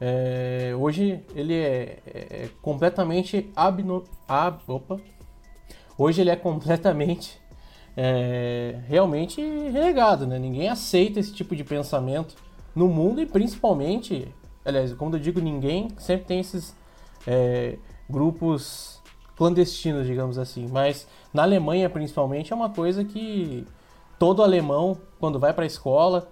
É, hoje ele é, é, é completamente abno, ab, opa, hoje ele é completamente é, realmente renegado, né? Ninguém aceita esse tipo de pensamento no mundo e principalmente, aliás, quando eu digo ninguém, sempre tem esses é, grupos clandestinos, digamos assim. Mas na Alemanha, principalmente, é uma coisa que todo alemão, quando vai para a escola,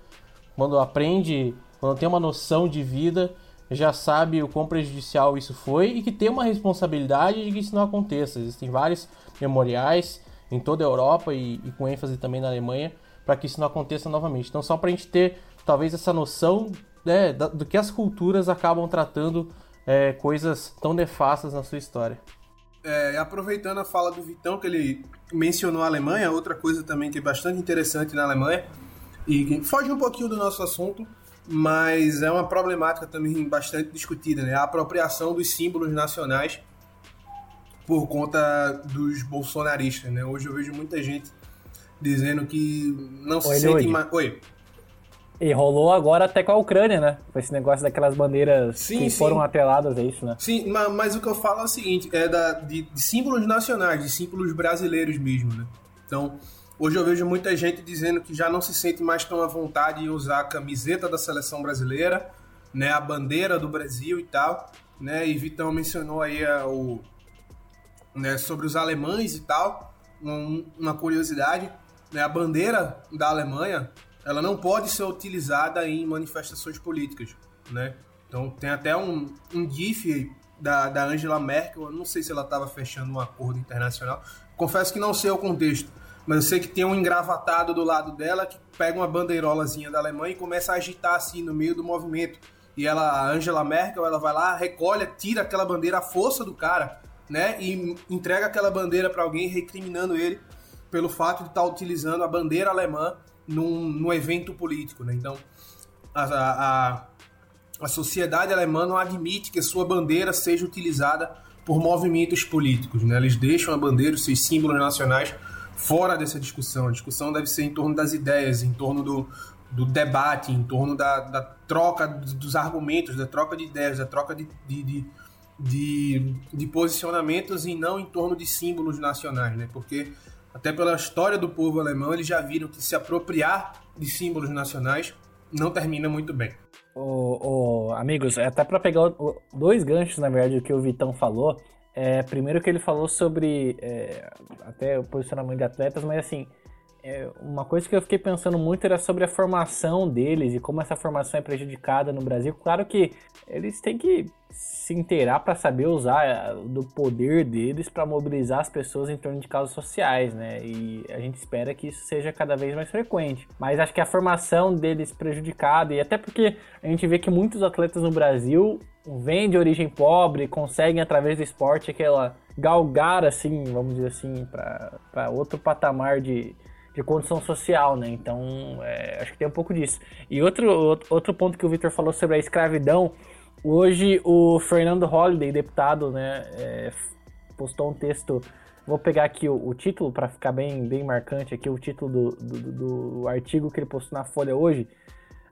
quando aprende, quando tem uma noção de vida, já sabe o quão prejudicial isso foi e que tem uma responsabilidade de que isso não aconteça. Existem vários memoriais em toda a Europa e, e com ênfase também na Alemanha para que isso não aconteça novamente. Então, só para a gente ter talvez essa noção né, do que as culturas acabam tratando é, coisas tão nefastas na sua história. É, aproveitando a fala do Vitão, que ele mencionou a Alemanha, outra coisa também que é bastante interessante na Alemanha, e que foge um pouquinho do nosso assunto, mas é uma problemática também bastante discutida, né? A apropriação dos símbolos nacionais por conta dos bolsonaristas, né? Hoje eu vejo muita gente dizendo que não se Oi, sente mais... Oi. E rolou agora até com a Ucrânia, né? Com esse negócio daquelas bandeiras sim, que sim. foram atreladas, é isso, né? Sim, mas, mas, o que eu falo é o seguinte, é da, de, de, símbolos nacionais, de símbolos brasileiros mesmo, né? Então, hoje eu vejo muita gente dizendo que já não se sente mais tão à vontade em usar a camiseta da seleção brasileira, né? A bandeira do Brasil e tal, né? E Vitão mencionou aí a, o, né, sobre os alemães e tal, um, uma curiosidade, né? A bandeira da Alemanha ela não pode ser utilizada em manifestações políticas, né? Então tem até um, um GIF da, da Angela Merkel, eu não sei se ela estava fechando um acordo internacional, confesso que não sei o contexto, mas eu sei que tem um engravatado do lado dela que pega uma bandeirolazinha da Alemanha e começa a agitar assim no meio do movimento. E ela, a Angela Merkel, ela vai lá, recolhe, tira aquela bandeira, a força do cara, né? E entrega aquela bandeira para alguém, recriminando ele pelo fato de estar tá utilizando a bandeira alemã num, num evento político, né? Então, a, a, a sociedade alemã não admite que sua bandeira seja utilizada por movimentos políticos, né? Eles deixam a bandeira, os seus símbolos nacionais, fora dessa discussão. A discussão deve ser em torno das ideias, em torno do, do debate, em torno da, da troca dos argumentos, da troca de ideias, da troca de, de, de, de, de posicionamentos e não em torno de símbolos nacionais, né? Porque até pela história do povo alemão, eles já viram que se apropriar de símbolos nacionais não termina muito bem. Oh, oh, amigos, é até para pegar dois ganchos, na verdade, do que o Vitão falou. É, primeiro que ele falou sobre é, até o posicionamento de atletas, mas assim, é, uma coisa que eu fiquei pensando muito era sobre a formação deles e como essa formação é prejudicada no Brasil. Claro que eles têm que se inteirar para saber usar é, do poder deles para mobilizar as pessoas em torno de causas sociais, né? E a gente espera que isso seja cada vez mais frequente. Mas acho que a formação deles prejudicada, e até porque a gente vê que muitos atletas no Brasil vêm de origem pobre, conseguem através do esporte aquela galgar, assim, vamos dizer assim, para outro patamar de de condição social, né? Então, é, acho que tem um pouco disso. E outro, outro ponto que o Victor falou sobre a escravidão, hoje o Fernando Holliday, deputado, né, é, postou um texto, vou pegar aqui o, o título para ficar bem, bem marcante aqui, o título do, do, do, artigo que ele postou na Folha hoje,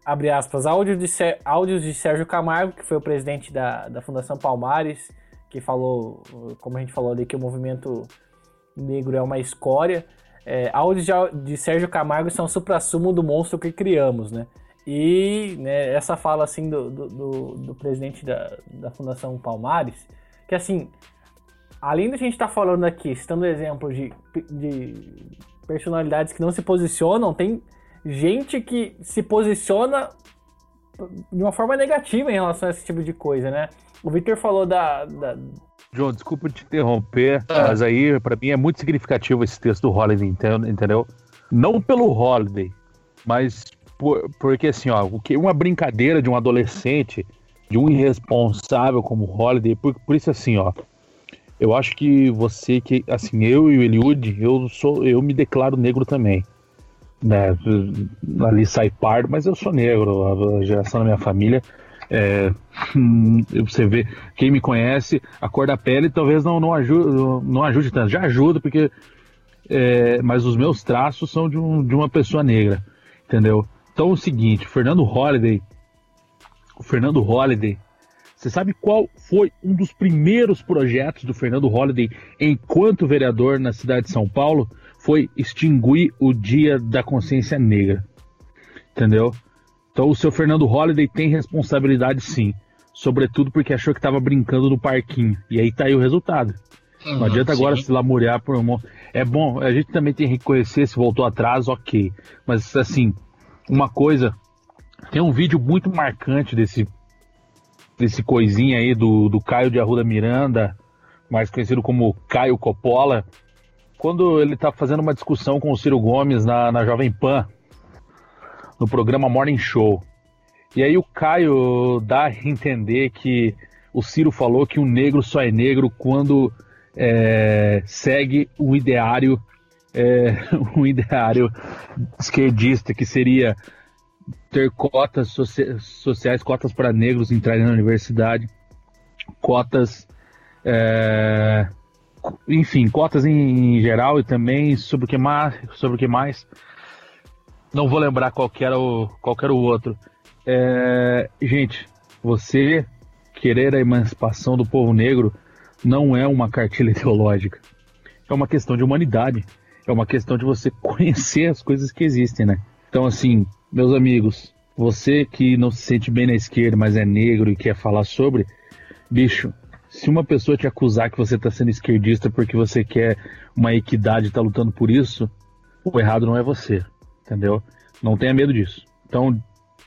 abre aspas, áudios de, áudios de Sérgio Camargo, que foi o presidente da, da Fundação Palmares, que falou, como a gente falou ali, que o movimento negro é uma escória, é, áudios de, de, Sérgio Camargo são supra-sumo do monstro que criamos, né? E né, essa fala, assim, do, do, do, do presidente da, da Fundação Palmares, que, assim, além da gente estar tá falando aqui, citando exemplos de, de personalidades que não se posicionam, tem gente que se posiciona de uma forma negativa em relação a esse tipo de coisa, né? O Victor falou da, da João, desculpa te interromper, mas aí para mim é muito significativo esse texto do Holiday, entendeu? Não pelo Holiday, mas por, porque assim, ó, o que uma brincadeira de um adolescente, de um irresponsável como Holiday, por, por isso assim, ó, eu acho que você que assim, eu e o Eliud, eu sou, eu me declaro negro também. Né, ali sai pardo, mas eu sou negro, a geração da minha família é, você vê, quem me conhece, a cor da pele talvez não, não, ajude, não ajude tanto. Já ajuda, porque. É, mas os meus traços são de, um, de uma pessoa negra, entendeu? Então é o seguinte, Fernando Holliday. O Fernando Holliday. Você sabe qual foi um dos primeiros projetos do Fernando Holliday enquanto vereador na cidade de São Paulo? Foi extinguir o Dia da Consciência Negra. Entendeu? Então o seu Fernando Holliday tem responsabilidade sim. Sobretudo porque achou que estava brincando no parquinho. E aí tá aí o resultado. Não adianta sim. agora se lamuriar por um. É bom, a gente também tem que reconhecer se voltou atrás, ok. Mas assim, uma coisa. Tem um vídeo muito marcante desse. Desse coisinha aí do, do Caio de Arruda Miranda, mais conhecido como Caio Coppola, quando ele tá fazendo uma discussão com o Ciro Gomes na, na Jovem Pan no programa Morning Show. E aí o Caio dá a entender que o Ciro falou que o negro só é negro quando é, segue um ideário, é, um ideário esquerdista, que seria ter cotas sociais, cotas para negros entrarem na universidade, cotas, é, enfim, cotas em, em, geral e também sobre o que mais, sobre o que mais não vou lembrar qual era o, qual era o outro. É, gente, você querer a emancipação do povo negro não é uma cartilha ideológica. É uma questão de humanidade. É uma questão de você conhecer as coisas que existem, né? Então, assim, meus amigos, você que não se sente bem na esquerda, mas é negro e quer falar sobre, bicho, se uma pessoa te acusar que você está sendo esquerdista porque você quer uma equidade e está lutando por isso, o errado não é você, entendeu? Não tenha medo disso. Então,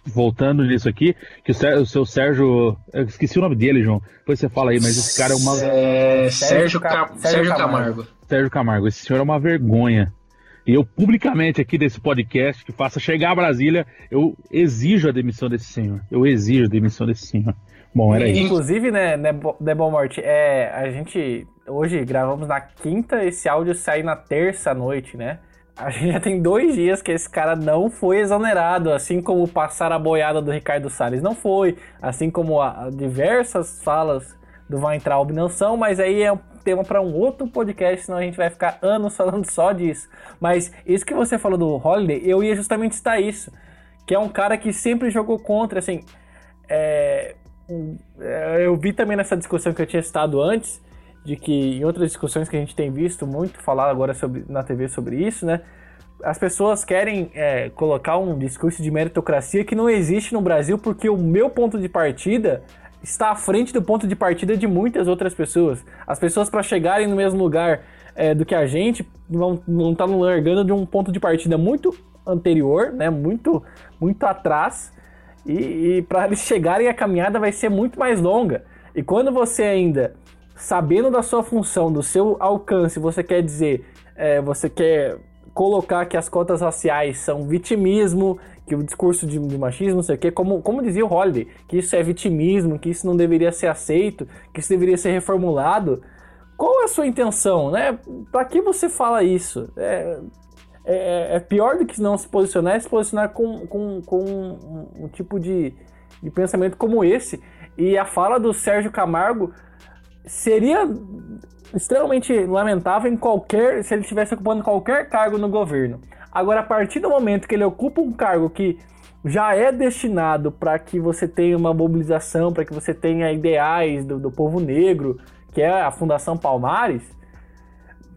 voltando nisso aqui, que o, Sérgio, o seu Sérgio. Eu esqueci o nome dele, João. Depois você fala aí, mas esse cara é uma. É, Sérgio, Ca... Sérgio Camargo. Sérgio Camargo, esse senhor é uma vergonha. E eu, publicamente aqui desse podcast, que faça chegar a Brasília, eu exijo a demissão desse senhor. Eu exijo a demissão desse senhor. Bom, era e, isso. Inclusive, né, Debon Morte, é, a gente hoje gravamos na quinta, esse áudio sai na terça noite, né? A gente já tem dois dias que esse cara não foi exonerado, assim como passar a boiada do Ricardo Salles não foi, assim como a, a diversas falas do Entrar não são, mas aí é um tema para um outro podcast, senão a gente vai ficar anos falando só disso. Mas isso que você falou do Holiday, eu ia justamente citar isso, que é um cara que sempre jogou contra, assim, é, é, eu vi também nessa discussão que eu tinha citado antes, de que em outras discussões que a gente tem visto muito falar agora sobre, na TV sobre isso, né? As pessoas querem é, colocar um discurso de meritocracia que não existe no Brasil porque o meu ponto de partida está à frente do ponto de partida de muitas outras pessoas. As pessoas para chegarem no mesmo lugar é, do que a gente não não tá largando de um ponto de partida muito anterior, né? Muito muito atrás e, e para eles chegarem a caminhada vai ser muito mais longa. E quando você ainda sabendo da sua função, do seu alcance, você quer dizer, é, você quer colocar que as cotas raciais são vitimismo, que o discurso de, de, machismo, não sei o quê, como, como dizia o Holiday, que isso é vitimismo, que isso não deveria ser aceito, que isso deveria ser reformulado. Qual é a sua intenção, né? Para que você fala isso? É, é, é, pior do que não se posicionar, é se posicionar com, com, com um, um tipo de, de pensamento como esse. E a fala do Sérgio Camargo seria extremamente lamentável em qualquer se ele estivesse ocupando qualquer cargo no governo. Agora, a partir do momento que ele ocupa um cargo que já é destinado para que você tenha uma mobilização, para que você tenha ideais do, do, povo negro, que é a Fundação Palmares,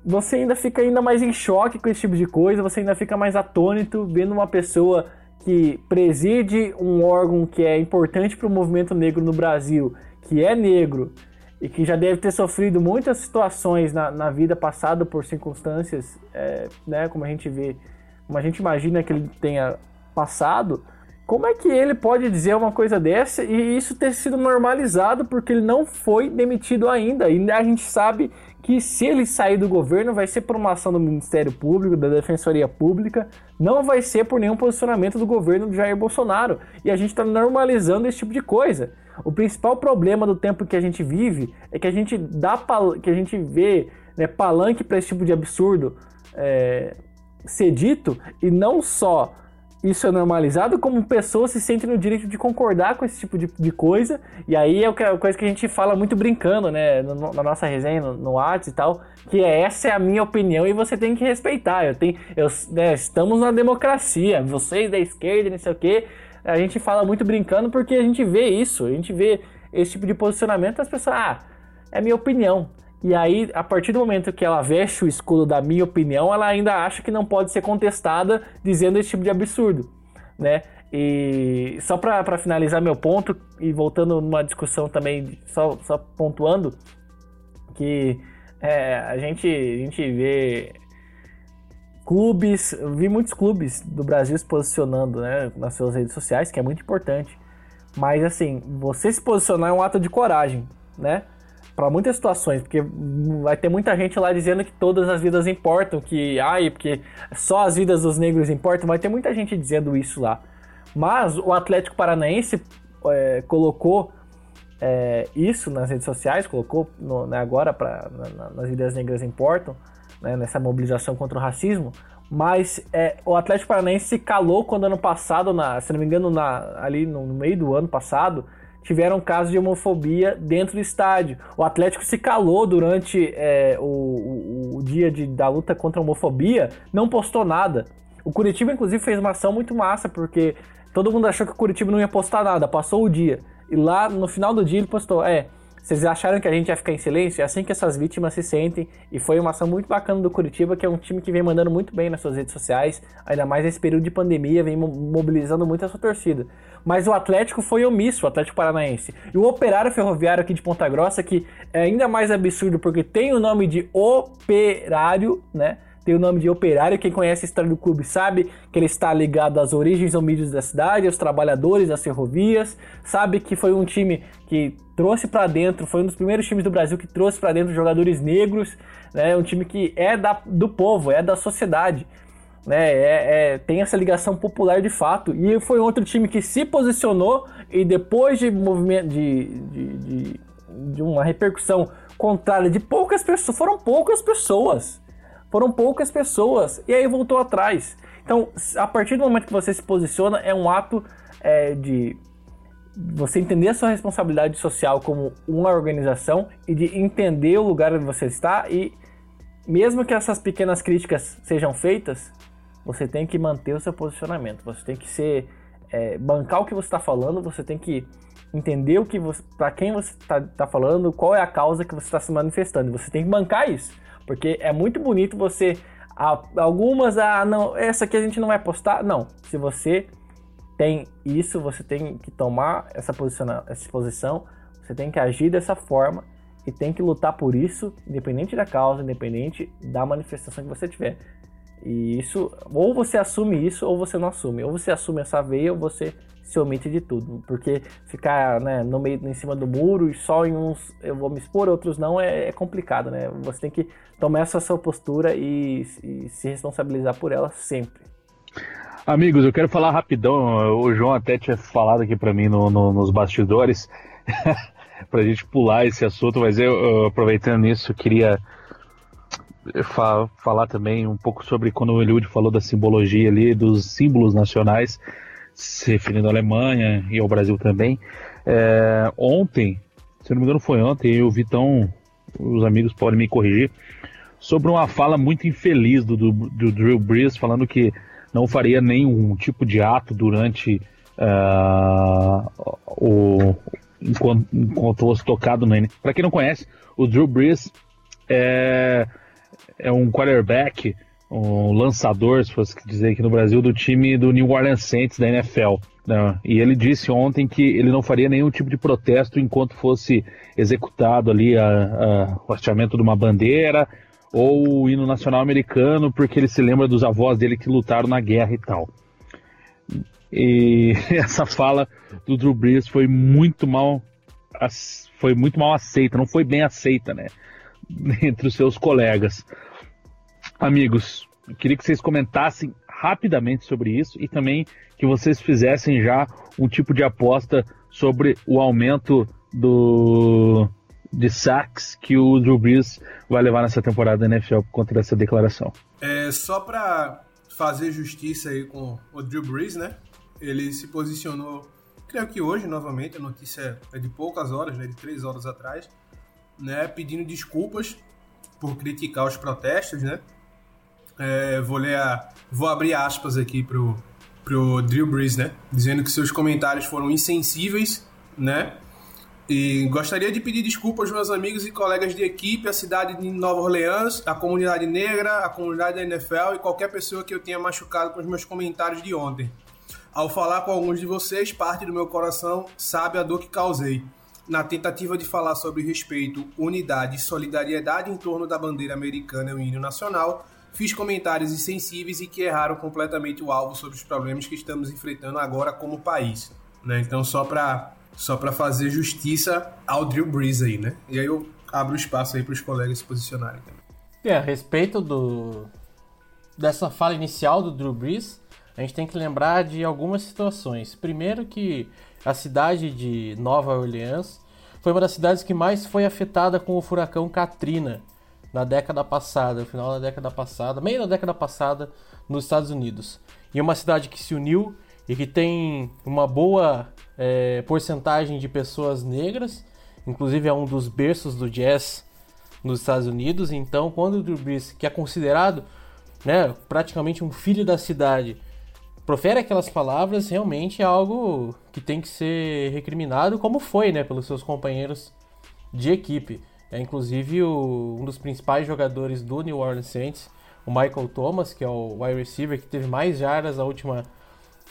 você ainda fica ainda mais em choque com esse tipo de coisa, você ainda fica mais atônito vendo uma pessoa que preside um órgão que é importante para o movimento negro no Brasil, que é negro, e que já deve ter sofrido muitas situações na, na vida passada por circunstâncias, é, né, como a gente vê, como a gente imagina que ele tenha passado, como é que ele pode dizer uma coisa dessa e isso ter sido normalizado porque ele não foi demitido ainda? E a gente sabe que se ele sair do governo vai ser por uma ação do Ministério Público, da Defensoria Pública, não vai ser por nenhum posicionamento do governo do Jair Bolsonaro. E a gente está normalizando esse tipo de coisa. O principal problema do tempo que a gente vive é que a gente dá que a gente vê né, palanque para esse tipo de absurdo é, ser dito e não só isso é normalizado, como pessoas se sentem no direito de concordar com esse tipo de, de coisa. E aí é a coisa que a gente fala muito brincando, né? No, na nossa resenha, no, no e tal, que é essa é a minha opinião e você tem que respeitar. Eu tenho, eu, né, estamos na democracia, vocês da esquerda, não sei o quê a gente fala muito brincando porque a gente vê isso, a gente vê esse tipo de posicionamento, as pessoas, ah, é minha opinião. E aí, a partir do momento que ela veste o escudo da minha opinião, ela ainda acha que não pode ser contestada dizendo esse tipo de absurdo, né? E só para finalizar meu ponto e voltando numa discussão também, só, só pontuando, que é, a, gente, a gente vê clubes, vi muitos clubes do Brasil se posicionando né, nas suas redes sociais, que é muito importante. Mas assim, você se posicionar é um ato de coragem, né? Para muitas situações, porque vai ter muita gente lá dizendo que todas as vidas importam, que ai, porque só as vidas dos negros importam, vai ter muita gente dizendo isso lá. Mas o Atlético Paranaense é, colocou é, isso nas redes sociais, colocou no, né, agora para na, nas vidas negras importam né, nessa mobilização contra o racismo, mas é, o Atlético Paranaense se calou quando ano passado, na, se não me engano, na, ali no, no meio do ano passado, tiveram casos de homofobia dentro do estádio. O Atlético se calou durante é, o, o, o, dia de, da luta contra a homofobia, não postou nada. O Curitiba, inclusive, fez uma ação muito massa, porque todo mundo achou que o Curitiba não ia postar nada, passou o dia. E lá, no final do dia, ele postou, é, vocês acharam que a gente ia ficar em silêncio? É assim que essas vítimas se sentem. E foi uma ação muito bacana do Curitiba, que é um time que vem mandando muito bem nas suas redes sociais, ainda mais nesse período de pandemia, vem mobilizando muito a sua torcida. Mas o Atlético foi omisso, o Atlético Paranaense. E o Operário Ferroviário aqui de Ponta Grossa, que é ainda mais absurdo porque tem o nome de Operário, né? Tem o nome de Operário. Quem conhece a história do clube sabe que ele está ligado às origens humildes da cidade, aos trabalhadores, às ferrovias. Sabe que foi um time que trouxe para dentro, foi um dos primeiros times do Brasil que trouxe para dentro jogadores negros. Né? Um time que é da, do povo, é da sociedade. Né? É, é, tem essa ligação popular de fato. E foi outro time que se posicionou e depois de movimento de, de, de, de uma repercussão contrária de poucas pessoas, foram poucas pessoas foram poucas pessoas. E aí voltou atrás. Então, a partir do momento que você se posiciona, é um ato é, de você entender a sua responsabilidade social como uma organização e de entender o lugar onde você está e mesmo que essas pequenas críticas sejam feitas, você tem que manter o seu posicionamento. Você tem que ser é, bancar o que você está falando. Você tem que entender o que para quem você está tá falando, qual é a causa que você está se manifestando. Você tem que bancar isso. Porque é muito bonito você. Algumas, ah, não, essa aqui a gente não vai postar. Não. Se você tem isso, você tem que tomar essa, posiciona, essa posição, você tem que agir dessa forma e tem que lutar por isso, independente da causa, independente da manifestação que você tiver. E isso, ou você assume isso, ou você não assume. Ou você assume essa veia, ou você se omite de tudo. Porque ficar né, no meio, em cima do muro e só em uns eu vou me expor, outros não, é, é complicado, né? Você tem que tomar essa sua postura e, e se responsabilizar por ela sempre. Amigos, eu quero falar rapidão. O João até tinha falado aqui para mim no, no, nos bastidores para a gente pular esse assunto, mas eu, aproveitando isso, queria fa falar também um pouco sobre quando o Eliud falou da simbologia ali, dos símbolos nacionais se referindo à Alemanha e ao Brasil também. É, ontem, se não me engano foi ontem, eu vi tão. Os amigos podem me corrigir. Sobre uma fala muito infeliz do, do, do Drew Brees, falando que não faria nenhum tipo de ato durante uh, o. Enquanto, enquanto fosse tocado no Para quem não conhece, o Drew Brees é, é um quarterback um lançador, se fosse dizer aqui no Brasil, do time do New Orleans Saints da NFL. Né? E ele disse ontem que ele não faria nenhum tipo de protesto enquanto fosse executado ali a, a, o hasteamento de uma bandeira ou o hino nacional americano, porque ele se lembra dos avós dele que lutaram na guerra e tal. E essa fala do Drew Brees foi muito mal foi muito mal aceita, não foi bem aceita, né, entre os seus colegas. Amigos, eu queria que vocês comentassem rapidamente sobre isso e também que vocês fizessem já um tipo de aposta sobre o aumento do de sacks que o Drew Brees vai levar nessa temporada da NFL por conta dessa declaração. É só para fazer justiça aí com o Drew Brees, né? Ele se posicionou, creio que hoje novamente, a notícia é de poucas horas, né? De três horas atrás, né? Pedindo desculpas por criticar os protestos, né? É, vou ler a, vou abrir aspas aqui pro, pro Drew Brees, né? Dizendo que seus comentários foram insensíveis, né? E gostaria de pedir desculpas aos meus amigos e colegas de equipe, a cidade de Nova Orleans, a comunidade negra, a comunidade da NFL e qualquer pessoa que eu tenha machucado com os meus comentários de ontem. Ao falar com alguns de vocês, parte do meu coração sabe a dor que causei. Na tentativa de falar sobre respeito, unidade e solidariedade em torno da bandeira americana e o hino nacional, fiz comentários insensíveis e que erraram completamente o alvo sobre os problemas que estamos enfrentando agora como país. Né? Então, só para só fazer justiça ao Drew Brees aí, né? E aí eu abro espaço aí para os colegas se posicionarem também. É, a respeito do dessa fala inicial do Drew Brees, a gente tem que lembrar de algumas situações. Primeiro que a cidade de Nova Orleans foi uma das cidades que mais foi afetada com o furacão Katrina, na década passada, no final da década passada, meio da década passada, nos Estados Unidos. E uma cidade que se uniu e que tem uma boa é, porcentagem de pessoas negras, inclusive é um dos berços do jazz nos Estados Unidos. Então, quando o Drew Brees, que é considerado né, praticamente um filho da cidade, profere aquelas palavras, realmente é algo que tem que ser recriminado, como foi, né, pelos seus companheiros de equipe. É inclusive o, um dos principais jogadores do New Orleans Saints, o Michael Thomas, que é o wide receiver que teve mais jardas na última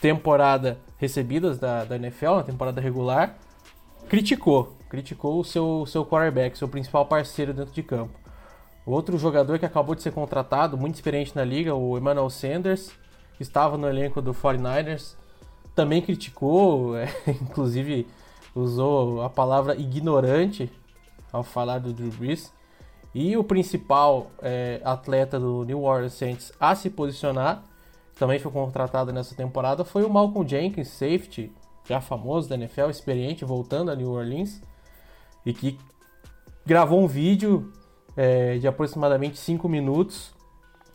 temporada recebidas da, da NFL, na temporada regular, criticou, criticou o seu, seu quarterback, seu principal parceiro dentro de campo. Outro jogador que acabou de ser contratado, muito experiente na liga, o Emmanuel Sanders, que estava no elenco do 49ers, também criticou, é, inclusive usou a palavra ignorante ao falar do Drew Brees. E o principal é, atleta do New Orleans Saints a se posicionar, também foi contratado nessa temporada, foi o Malcolm Jenkins, safety, já famoso da NFL, experiente, voltando a New Orleans, e que gravou um vídeo é, de aproximadamente 5 minutos.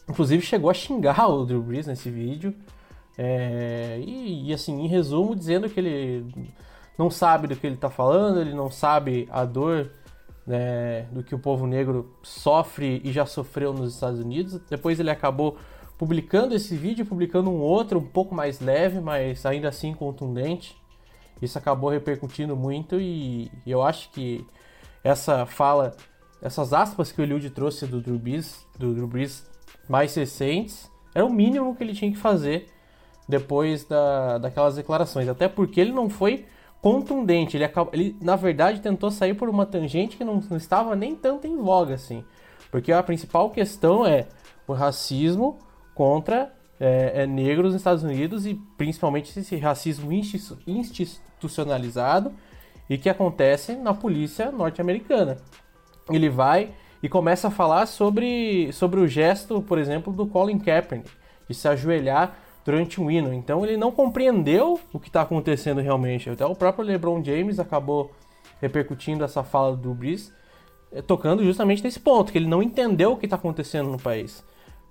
Inclusive chegou a xingar o Drew Brees nesse vídeo. É, e, e, assim, em resumo, dizendo que ele não sabe do que ele está falando, ele não sabe a dor né, do que o povo negro sofre e já sofreu nos Estados Unidos. Depois ele acabou publicando esse vídeo, publicando um outro um pouco mais leve, mas ainda assim contundente. Isso acabou repercutindo muito e, eu acho que essa fala essas aspas que o Eliud trouxe do Drew Brees, do Drew Brees mais recentes, era o mínimo que ele tinha que fazer depois da, daquelas declarações. Até porque ele não foi contundente. Ele, acabou, ele, na verdade, tentou sair por uma tangente que não, não estava nem tanto em voga assim. Porque a principal questão é o racismo contra é, é, negros nos Estados Unidos e principalmente esse racismo institucionalizado e que acontece na polícia norte-americana ele vai e começa a falar sobre, sobre o gesto, por exemplo, do Colin Kaepernick, de se ajoelhar durante um hino. Então ele não compreendeu o que está acontecendo realmente. Até o próprio LeBron James acabou repercutindo essa fala do Brees, eh, tocando justamente nesse ponto, que ele não entendeu o que está acontecendo no país.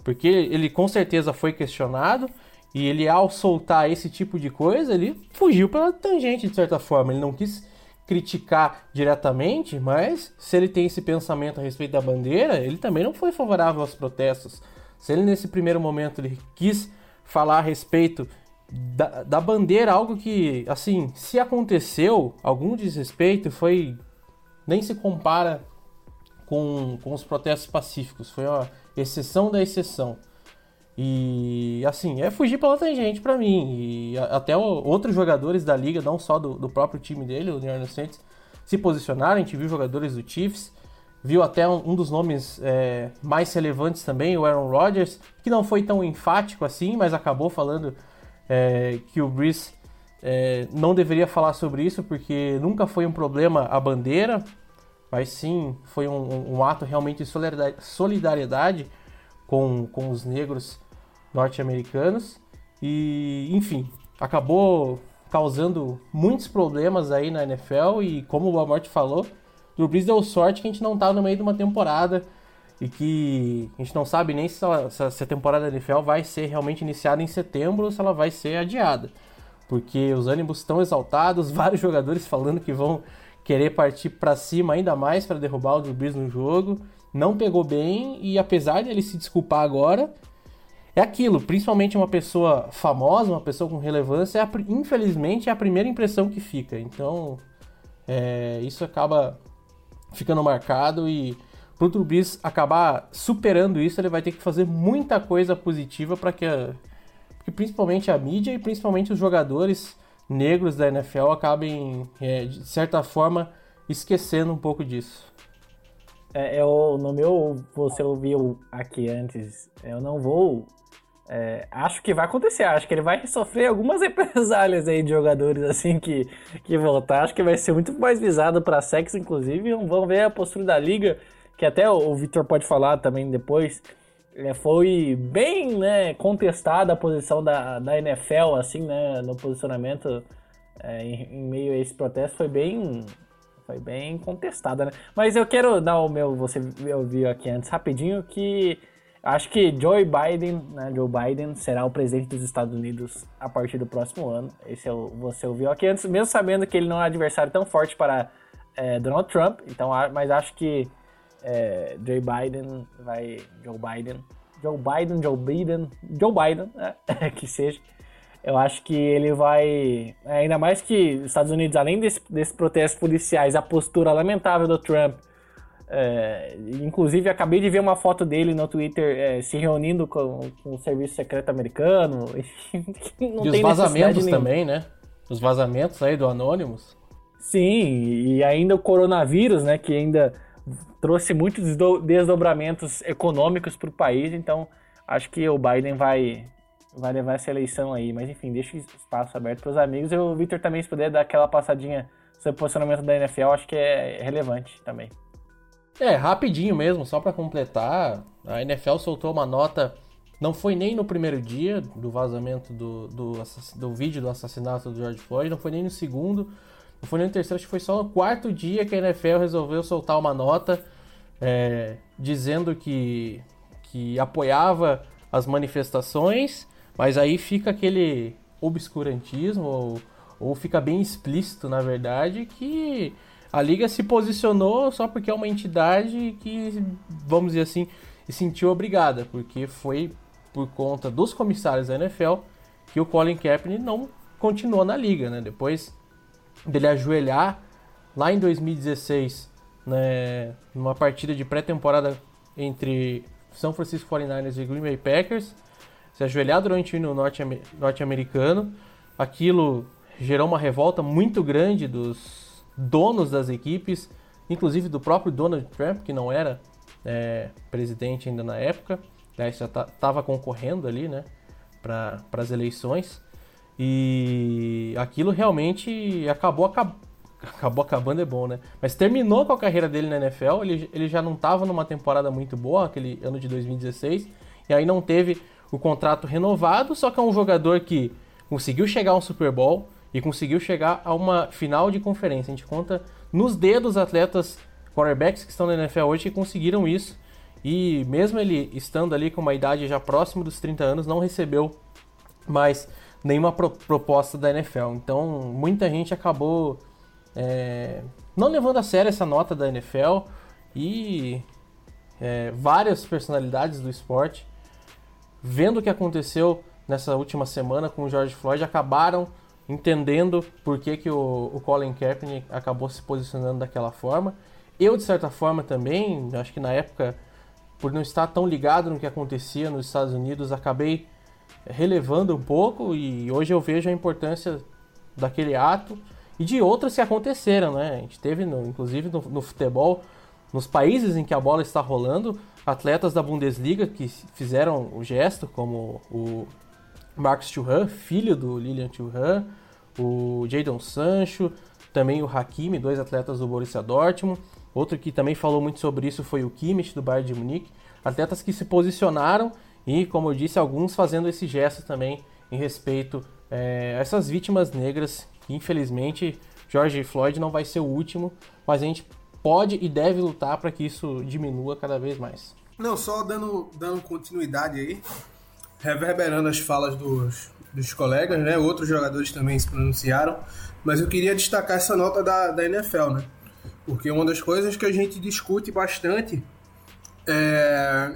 Porque ele com certeza foi questionado e ele, ao soltar esse tipo de coisa, ele fugiu pela tangente de certa forma. Ele não quis criticar diretamente, mas se ele tem esse pensamento a respeito da bandeira, ele também não foi favorável aos protestos. Se ele nesse primeiro momento ele quis falar a respeito da, da bandeira, algo que, assim, se aconteceu algum desrespeito, foi nem se compara com, com os protestos pacíficos, foi uma exceção da exceção. E assim, é fugir pela tangente para mim. E até outros jogadores da liga, não só do, do próprio time dele, o New Orleans Saints, se posicionaram. A gente viu jogadores do Chiefs, viu até um, um dos nomes é, mais relevantes também, o Aaron Rodgers, que não foi tão enfático assim, mas acabou falando é, que o Brees é, não deveria falar sobre isso porque nunca foi um problema a bandeira, mas sim foi um, um ato realmente de solidariedade com, com os negros norte-americanos. E, enfim, acabou causando muitos problemas aí na NFL e como o Walmart falou, o Brees deu sorte que a gente não tá no meio de uma temporada e que a gente não sabe nem se, ela, se a temporada da NFL vai ser realmente iniciada em setembro ou se ela vai ser adiada. Porque os ânimos estão exaltados, vários jogadores falando que vão querer partir para cima ainda mais para derrubar o Drew Brees no jogo. Não pegou bem e apesar de ele se desculpar agora, é aquilo, principalmente uma pessoa famosa, uma pessoa com relevância, é a, infelizmente é a primeira impressão que fica. Então, é, isso acaba ficando marcado e pro Trubis acabar superando isso, ele vai ter que fazer muita coisa positiva para que, que principalmente a mídia e principalmente os jogadores negros da NFL acabem, é, de certa forma, esquecendo um pouco disso. É, eu, no meu, você ouviu aqui antes, eu não vou é, acho que vai acontecer, acho que ele vai sofrer algumas represálias aí de jogadores assim que, que voltar. Acho que vai ser muito mais visado para sexo, inclusive. Vamos ver a postura da liga, que até o, Victor pode falar também depois. É, foi bem né, contestada a posição da, da NFL, assim, né, no posicionamento é, em, em, meio a esse protesto. Foi bem, foi bem contestada, né? Mas eu quero dar o meu, você ouviu aqui antes rapidinho, que Acho que Joe Biden, né, Joe Biden será o presidente dos Estados Unidos a partir do próximo ano. Esse é o, você ouviu aqui antes, mesmo sabendo que ele não é um adversário tão forte para é, Donald Trump. Então, mas acho que é, Joe Biden vai, Joe Biden Joe Biden, Joe Biden, Joe Biden, é, que seja. Eu acho que ele vai. Ainda mais que os Estados Unidos, além desses desse protestos policiais, a postura lamentável do Trump. É, inclusive, acabei de ver uma foto dele no Twitter é, se reunindo com, com, o serviço secreto americano. Não e os vazamentos também, né? Os vazamentos aí do Anonymous. Sim, e ainda o coronavírus, né? Que ainda trouxe muitos desdobramentos econômicos para o país. Então, acho que o Biden vai, vai levar essa eleição aí. Mas enfim, deixa o espaço aberto para os amigos. E o Victor também, se puder dar aquela passadinha sobre o posicionamento da NFL, acho que é relevante também. É, rapidinho mesmo, só para completar. A NFL soltou uma nota. Não foi nem no primeiro dia do vazamento do, do, do vídeo do assassinato do George Floyd, não foi nem no segundo, não foi nem no terceiro, acho que foi só no quarto dia que a NFL resolveu soltar uma nota é, dizendo que, que apoiava as manifestações mas aí fica aquele obscurantismo, ou, ou fica bem explícito, na verdade, que a liga se posicionou só porque é uma entidade que, vamos dizer assim, se sentiu obrigada, porque foi por conta dos comissários da NFL que o Colin Kaepernick não continuou na liga, né? Depois dele ajoelhar lá em 2016, né, numa partida de pré-temporada entre São Francisco 49ers e Green Bay Packers, se ajoelhar durante o hino norte-americano. Aquilo gerou uma revolta muito grande dos donos das equipes, inclusive do próprio Donald Trump, que não era é, presidente ainda na época, né, já estava concorrendo ali né, para as eleições. E aquilo realmente acabou, acab... acabou acabando, é bom, né? Mas terminou com a carreira dele na NFL. Ele, ele já não estava numa temporada muito boa, aquele ano de 2016, e aí não teve o contrato renovado, só que é um jogador que conseguiu chegar ao Super Bowl e conseguiu chegar a uma final de conferência. A gente conta nos dedos atletas quarterbacks que estão na NFL hoje que conseguiram isso. E mesmo ele estando ali com uma idade já próxima dos 30 anos, não recebeu mais nenhuma pro proposta da NFL. Então muita gente acabou é, não levando a sério essa nota da NFL e é, várias personalidades do esporte vendo o que aconteceu nessa última semana com o George Floyd, acabaram entendendo por que, que o, o Colin Kaepernick acabou se posicionando daquela forma. Eu, de certa forma, também, acho que na época, por não estar tão ligado no que acontecia nos Estados Unidos, acabei relevando um pouco e hoje eu vejo a importância daquele ato e de outros que aconteceram, né? A gente teve, no, inclusive no, no futebol, nos países em que a bola está rolando, atletas da Bundesliga que fizeram o gesto, como o Marcos Thuram, filho do Lilian Thuram, o Jadon Sancho, também o Hakimi, dois atletas do Borussia Dortmund. Outro que também falou muito sobre isso foi o Kimmich, do Bayern de Munique. Atletas que se posicionaram e, como eu disse, alguns fazendo esse gesto também em respeito é, a essas vítimas negras. Infelizmente, George Floyd não vai ser o último, mas a gente pode e deve lutar para que isso diminua cada vez mais. Não, só dando, dando continuidade aí, reverberando as falas dos, dos colegas, né? Outros jogadores também se pronunciaram, mas eu queria destacar essa nota da, da NFL, né? Porque uma das coisas que a gente discute bastante é.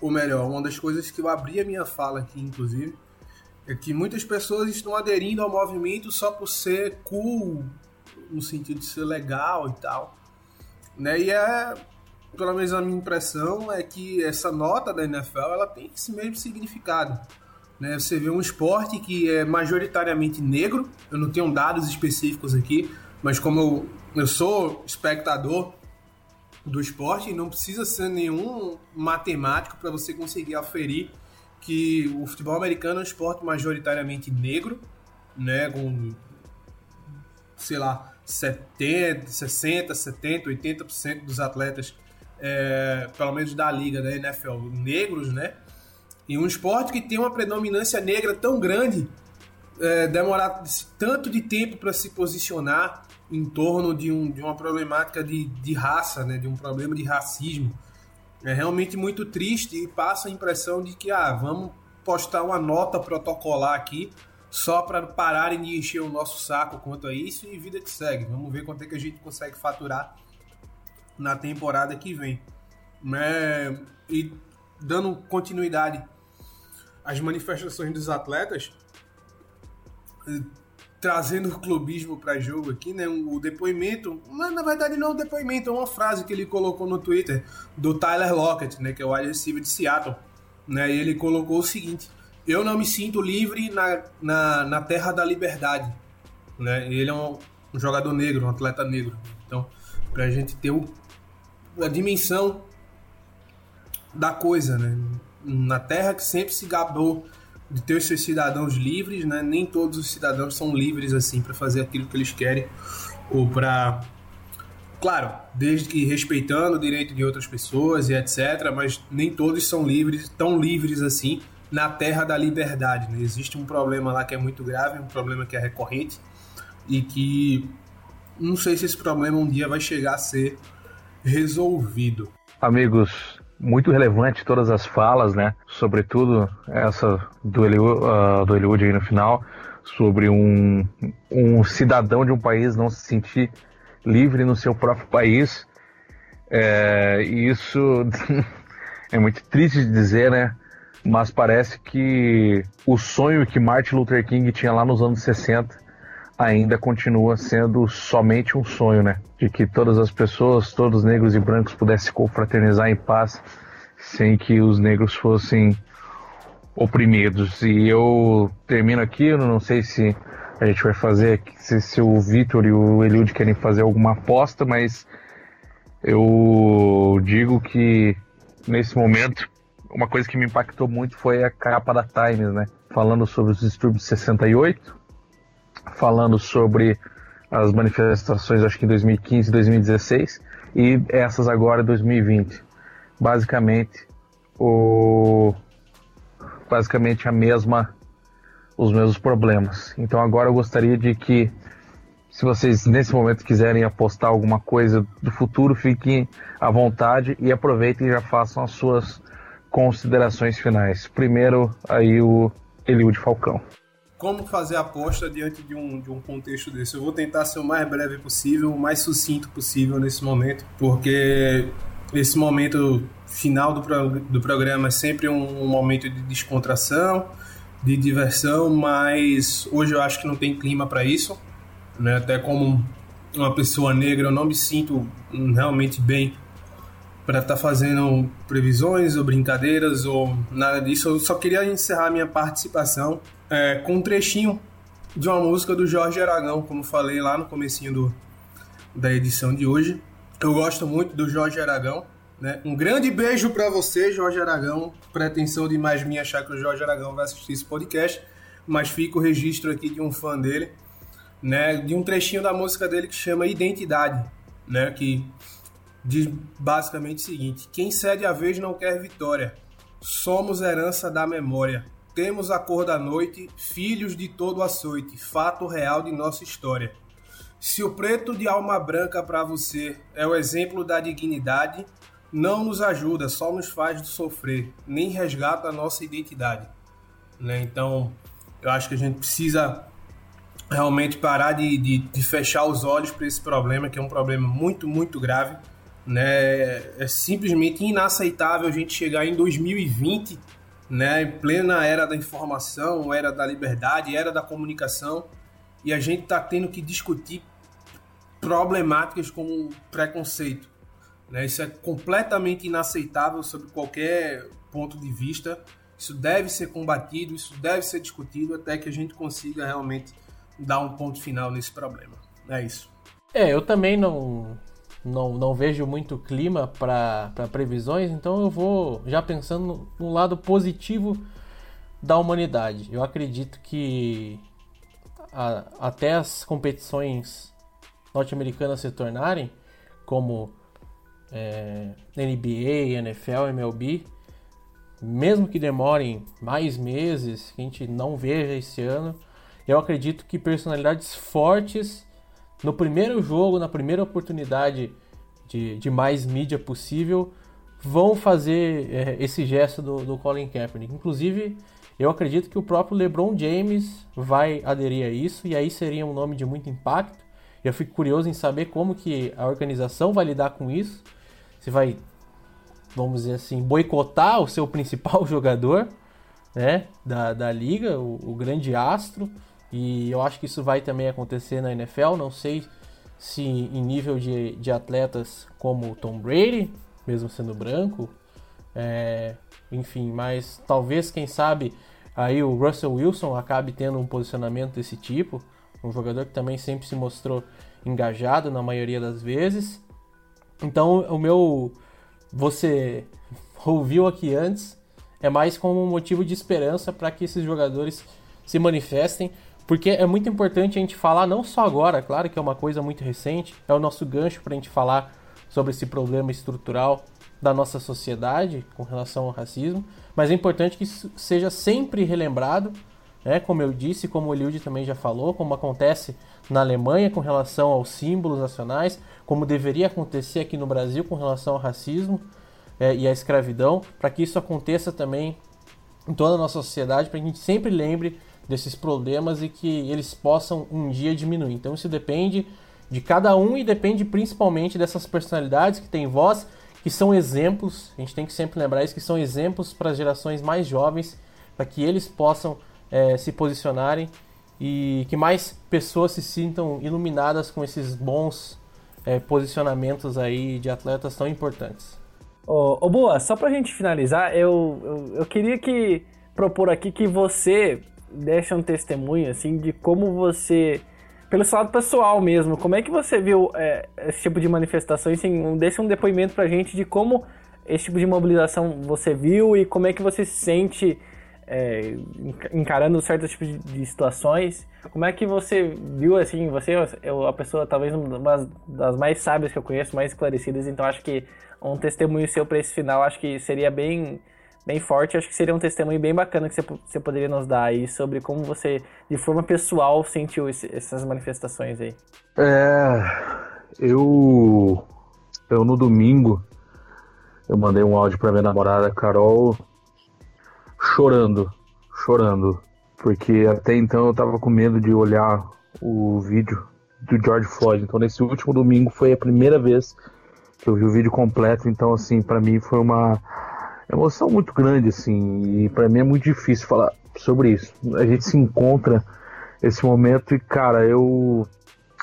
Ou melhor, uma das coisas que eu abri a minha fala aqui, inclusive, é que muitas pessoas estão aderindo ao movimento só por ser cool, no sentido de ser legal e tal. Né? E é, pelo menos a minha impressão é que essa nota da NFL ela tem esse mesmo significado. Né? Você vê um esporte que é majoritariamente negro, eu não tenho dados específicos aqui, mas como eu, eu sou espectador do esporte, não precisa ser nenhum matemático para você conseguir aferir que o futebol americano é um esporte majoritariamente negro, né, com sei lá, 70, 60, 70, 80% dos atletas, é, pelo menos da liga da NFL, negros, né? E um esporte que tem uma predominância negra tão grande, é, demorar tanto de tempo para se posicionar em torno de, um, de uma problemática de, de raça, né? De um problema de racismo. É realmente muito triste e passa a impressão de que, ah, vamos postar uma nota protocolar aqui só para pararem de encher o nosso saco quanto a isso e vida que segue. Vamos ver quanto é que a gente consegue faturar na temporada que vem. É, e dando continuidade às manifestações dos atletas, trazendo o clubismo para jogo aqui, né? O depoimento, na verdade não é um depoimento, é uma frase que ele colocou no Twitter do Tyler Lockett, né? Que é o receiver de Seattle, né? E ele colocou o seguinte: Eu não me sinto livre na, na, na terra da liberdade, né? Ele é um, um jogador negro, um atleta negro. Então, para a gente ter o, a dimensão da coisa, né? Na terra que sempre se gabou de ter os seus cidadãos livres, né? Nem todos os cidadãos são livres assim para fazer aquilo que eles querem ou para claro, desde que respeitando o direito de outras pessoas e etc, mas nem todos são livres, tão livres assim na terra da liberdade, né? Existe um problema lá que é muito grave, um problema que é recorrente e que não sei se esse problema um dia vai chegar a ser resolvido. Amigos, muito relevante todas as falas, né? Sobretudo essa do Eliud, uh, do Eliud aí no final, sobre um, um cidadão de um país não se sentir livre no seu próprio país. É, isso é muito triste de dizer, né? Mas parece que o sonho que Martin Luther King tinha lá nos anos 60 ainda continua sendo somente um sonho, né? De que todas as pessoas, todos negros e brancos pudessem confraternizar em paz sem que os negros fossem oprimidos. E eu termino aqui, eu não sei se a gente vai fazer, se, se o Vitor e o Eliud querem fazer alguma aposta, mas eu digo que nesse momento uma coisa que me impactou muito foi a capa da Times, né? Falando sobre os distúrbios 68, falando sobre as manifestações, acho que em 2015 e 2016, e essas agora 2020. Basicamente, o basicamente a mesma os mesmos problemas. Então agora eu gostaria de que se vocês nesse momento quiserem apostar alguma coisa do futuro, fiquem à vontade e aproveitem e já façam as suas considerações finais. Primeiro aí o Eliud Falcão como fazer aposta diante de um, de um contexto desse. Eu vou tentar ser o mais breve possível, o mais sucinto possível nesse momento, porque esse momento final do, do programa é sempre um, um momento de descontração, de diversão, mas hoje eu acho que não tem clima para isso. Né? Até como uma pessoa negra, eu não me sinto realmente bem para estar tá fazendo previsões ou brincadeiras ou nada disso. Eu só queria encerrar minha participação é, com um trechinho de uma música do Jorge Aragão, como falei lá no comecinho do, da edição de hoje. Eu gosto muito do Jorge Aragão. Né? Um grande beijo para você, Jorge Aragão. Pretensão demais minha achar que o Jorge Aragão vai assistir esse podcast, mas fica o registro aqui de um fã dele, né? De um trechinho da música dele que chama Identidade, né? Que diz basicamente o seguinte: Quem cede a vez não quer vitória. Somos herança da memória. Temos a cor da noite, filhos de todo açoite, fato real de nossa história. Se o preto de alma branca para você é o exemplo da dignidade, não nos ajuda, só nos faz sofrer, nem resgata a nossa identidade. Né? Então, eu acho que a gente precisa realmente parar de, de, de fechar os olhos para esse problema, que é um problema muito, muito grave né? É simplesmente inaceitável a gente chegar em 2020, né, em plena era da informação, era da liberdade, era da comunicação, e a gente está tendo que discutir problemáticas como preconceito. Né? Isso é completamente inaceitável sob qualquer ponto de vista. Isso deve ser combatido, isso deve ser discutido até que a gente consiga realmente dar um ponto final nesse problema. É isso. É, eu também não não, não vejo muito clima para previsões, então eu vou já pensando no lado positivo da humanidade. Eu acredito que a, até as competições norte-americanas se tornarem, como é, NBA, NFL, MLB, mesmo que demorem mais meses, que a gente não veja esse ano, eu acredito que personalidades fortes no primeiro jogo, na primeira oportunidade de, de mais mídia possível, vão fazer é, esse gesto do, do Colin Kaepernick. Inclusive, eu acredito que o próprio LeBron James vai aderir a isso, e aí seria um nome de muito impacto. Eu fico curioso em saber como que a organização vai lidar com isso, se vai vamos dizer assim, boicotar o seu principal jogador né, da, da liga, o, o grande astro. E eu acho que isso vai também acontecer na NFL. Não sei se em nível de, de atletas como Tom Brady, mesmo sendo branco, é, enfim, mas talvez, quem sabe, aí o Russell Wilson acabe tendo um posicionamento desse tipo. Um jogador que também sempre se mostrou engajado na maioria das vezes. Então, o meu. Você ouviu aqui antes, é mais como um motivo de esperança para que esses jogadores se manifestem, porque é muito importante a gente falar, não só agora, claro que é uma coisa muito recente, é o nosso gancho para a gente falar sobre esse problema estrutural da nossa sociedade com relação ao racismo, mas é importante que isso seja sempre relembrado, né? como eu disse, como o Liud também já falou, como acontece na Alemanha com relação aos símbolos nacionais, como deveria acontecer aqui no Brasil com relação ao racismo é, e à escravidão, para que isso aconteça também em toda a nossa sociedade, para que a gente sempre lembre desses problemas e que eles possam um dia diminuir. Então isso depende de cada um e depende principalmente dessas personalidades que têm voz, que são exemplos, a gente tem que sempre lembrar isso, que são exemplos para as gerações mais jovens, para que eles possam é, se posicionarem e que mais pessoas se sintam iluminadas com esses bons é, posicionamentos aí de atletas tão importantes. Ô, Boa, só pra gente finalizar, eu, eu, eu queria que propor aqui que você deixe um testemunho, assim, de como você, pelo seu lado pessoal mesmo, como é que você viu é, esse tipo de manifestações, assim, deixe um depoimento pra gente de como esse tipo de mobilização você viu e como é que você se sente é, encarando certos tipos de, situações. Como é que você viu, assim, você é a pessoa talvez uma das mais sábias que eu conheço, mais esclarecidas, então acho que um testemunho seu para esse final, acho que seria bem, bem forte. Acho que seria um testemunho bem bacana que você, poderia nos dar aí sobre como você, de forma pessoal, sentiu esse, essas manifestações aí. É, eu, eu no domingo, eu mandei um áudio para minha namorada Carol, chorando, chorando, porque até então eu tava com medo de olhar o vídeo do George Floyd. Então nesse último domingo foi a primeira vez que eu vi o vídeo completo, então assim, para mim foi uma emoção muito grande assim, e para mim é muito difícil falar sobre isso. A gente se encontra esse momento e cara, eu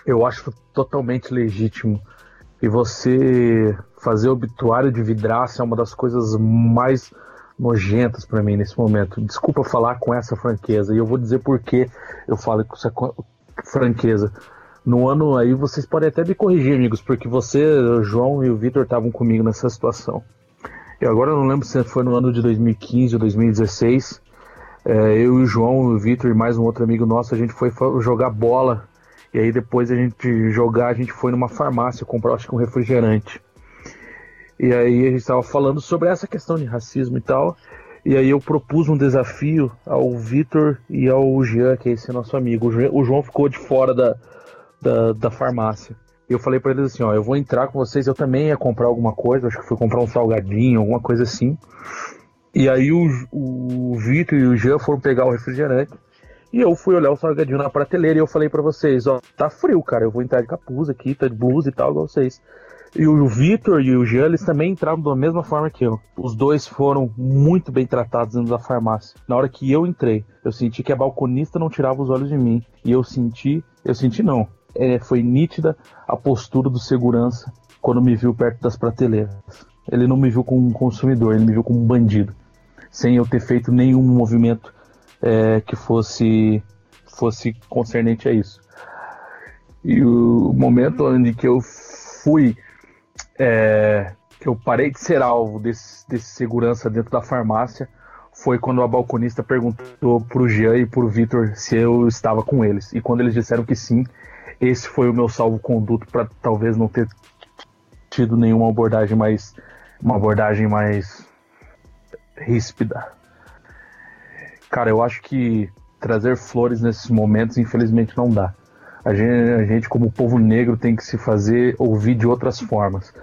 eu acho totalmente legítimo. E você fazer obituário de vidraça é uma das coisas mais nojentas para mim nesse momento. Desculpa falar com essa franqueza e eu vou dizer por que eu falo com essa franqueza no ano aí vocês podem até me corrigir, amigos, porque você, o João e o Vitor estavam comigo nessa situação. Eu agora não lembro se foi no ano de 2015 ou 2016. É, eu e o João, o Vitor e mais um outro amigo nosso, a gente foi jogar bola. E aí depois a gente jogar, a gente foi numa farmácia comprar acho que um refrigerante. E aí a gente estava falando sobre essa questão de racismo e tal. E aí eu propus um desafio ao Vitor e ao Jean, que é esse nosso amigo. O João ficou de fora da, da, da farmácia. Eu falei para eles assim, ó, eu vou entrar com vocês, eu também ia comprar alguma coisa, acho que foi comprar um salgadinho, alguma coisa assim. E aí o, o Vitor e o Jean foram pegar o refrigerante. E eu fui olhar o salgadinho na prateleira e eu falei para vocês, ó, tá frio, cara, eu vou entrar de capuz aqui, tá de blusa e tal, igual vocês. E o Vitor e o Jean, eles também entraram da mesma forma que eu. Os dois foram muito bem tratados dentro da farmácia. Na hora que eu entrei, eu senti que a balconista não tirava os olhos de mim. E eu senti, eu senti não, é, foi nítida a postura do segurança quando me viu perto das prateleiras. Ele não me viu como um consumidor, ele me viu como um bandido, sem eu ter feito nenhum movimento é, que fosse fosse concernente a isso. E o momento onde que eu fui, é, que eu parei de ser alvo desse, desse segurança dentro da farmácia, foi quando a balconista perguntou pro Jean e pro Vitor se eu estava com eles. E quando eles disseram que sim, esse foi o meu salvo-conduto para talvez não ter tido nenhuma abordagem mais uma abordagem mais ríspida. Cara, eu acho que trazer flores nesses momentos, infelizmente, não dá. A gente, a gente como povo negro, tem que se fazer ouvir de outras formas.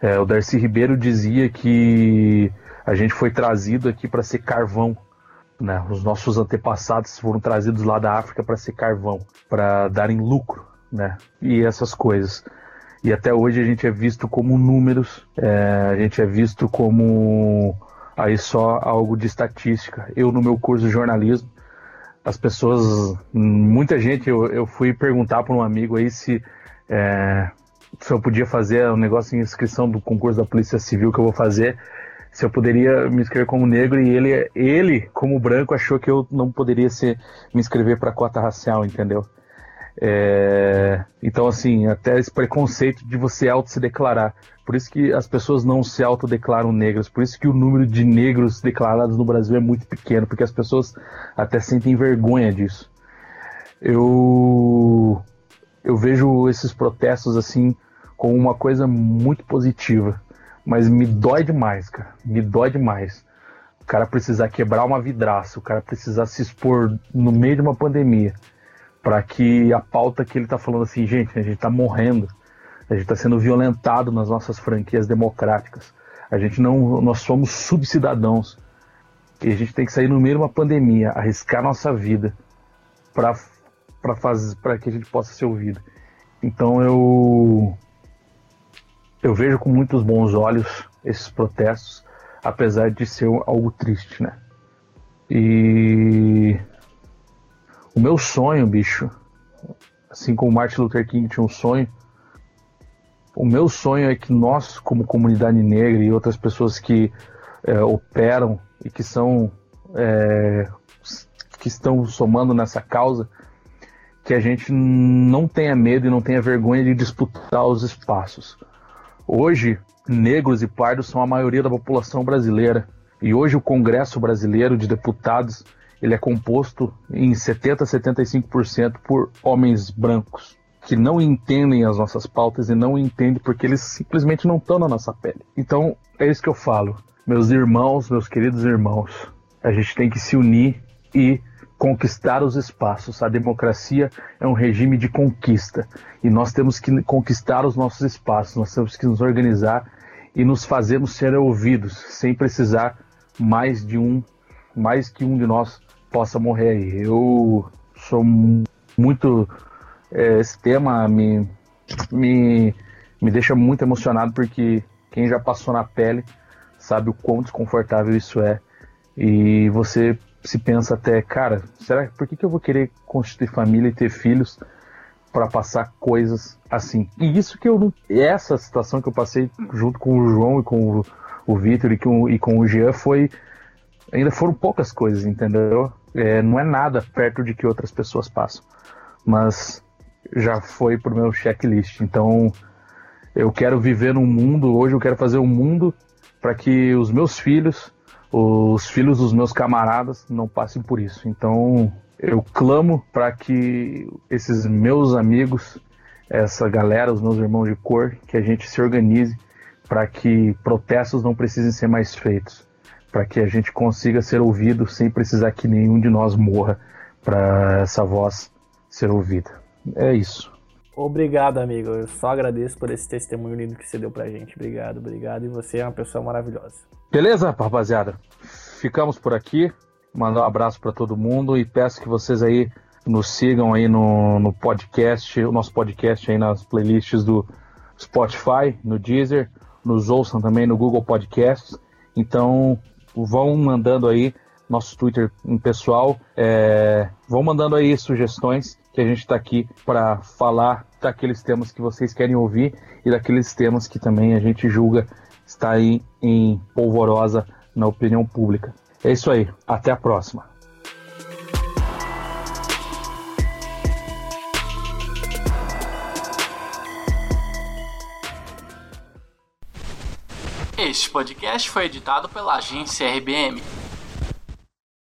É, o Darcy Ribeiro dizia que a gente foi trazido aqui para ser carvão. Né? Os nossos antepassados foram trazidos lá da África para ser carvão, para darem lucro né? E essas coisas. E até hoje a gente é visto como números, é, a gente é visto como aí só algo de estatística. Eu, no meu curso de jornalismo, as pessoas, muita gente, eu, eu fui perguntar para um amigo aí se, é, se eu podia fazer um negócio em inscrição do concurso da Polícia Civil que eu vou fazer, se eu poderia me inscrever como negro e ele, ele como branco, achou que eu não poderia ser, me inscrever para cota racial, entendeu? É, então, assim, até esse preconceito de você auto se declarar. Por isso que as pessoas não se autodeclaram negras. Por isso que o número de negros declarados no Brasil é muito pequeno, porque as pessoas até sentem vergonha disso. Eu, eu vejo esses protestos assim como uma coisa muito positiva, mas me dói demais, cara. Me dói demais. O cara precisar quebrar uma vidraça, o cara precisar se expor no meio de uma pandemia para que a pauta que ele está falando assim, gente, a gente está morrendo, a gente está sendo violentado nas nossas franquias democráticas, a gente não, nós somos subcidadãos e a gente tem que sair no meio de uma pandemia, arriscar nossa vida para para fazer para que a gente possa ser ouvido. Então eu eu vejo com muitos bons olhos esses protestos, apesar de ser algo triste, né? E o meu sonho, bicho, assim como Martin Luther King tinha um sonho, o meu sonho é que nós, como comunidade negra e outras pessoas que é, operam e que são é, que estão somando nessa causa, que a gente não tenha medo e não tenha vergonha de disputar os espaços. Hoje, negros e pardos são a maioria da população brasileira. E hoje o Congresso Brasileiro de Deputados ele é composto em 70 a 75% por homens brancos que não entendem as nossas pautas e não entendem porque eles simplesmente não estão na nossa pele. Então, é isso que eu falo. Meus irmãos, meus queridos irmãos, a gente tem que se unir e conquistar os espaços. A democracia é um regime de conquista e nós temos que conquistar os nossos espaços, nós temos que nos organizar e nos fazermos ser ouvidos, sem precisar mais de um, mais que um de nós possa morrer aí. Eu sou muito. É, esse tema me, me, me deixa muito emocionado porque quem já passou na pele sabe o quão desconfortável isso é. E você se pensa até, cara, será por que, que eu vou querer constituir família e ter filhos para passar coisas assim? E isso que eu não. Essa situação que eu passei junto com o João e com o, o Vitor e e com o Jean foi. Ainda foram poucas coisas, entendeu? É, não é nada perto de que outras pessoas passam, mas já foi pro meu checklist. Então, eu quero viver num mundo, hoje eu quero fazer um mundo para que os meus filhos, os filhos dos meus camaradas não passem por isso. Então, eu clamo para que esses meus amigos, essa galera, os meus irmãos de cor, que a gente se organize para que protestos não precisem ser mais feitos para que a gente consiga ser ouvido sem precisar que nenhum de nós morra para essa voz ser ouvida. É isso. Obrigado, amigo. Eu só agradeço por esse testemunho lindo que você deu pra gente. Obrigado, obrigado. E você é uma pessoa maravilhosa. Beleza, rapaziada? Ficamos por aqui. Mandar um abraço para todo mundo e peço que vocês aí nos sigam aí no, no podcast, o nosso podcast aí nas playlists do Spotify, no Deezer, nos ouçam também no Google Podcasts. Então, vão mandando aí nosso Twitter pessoal, é, vão mandando aí sugestões que a gente está aqui para falar daqueles temas que vocês querem ouvir e daqueles temas que também a gente julga está aí em polvorosa na opinião pública. É isso aí, até a próxima. Este podcast foi editado pela agência RBM.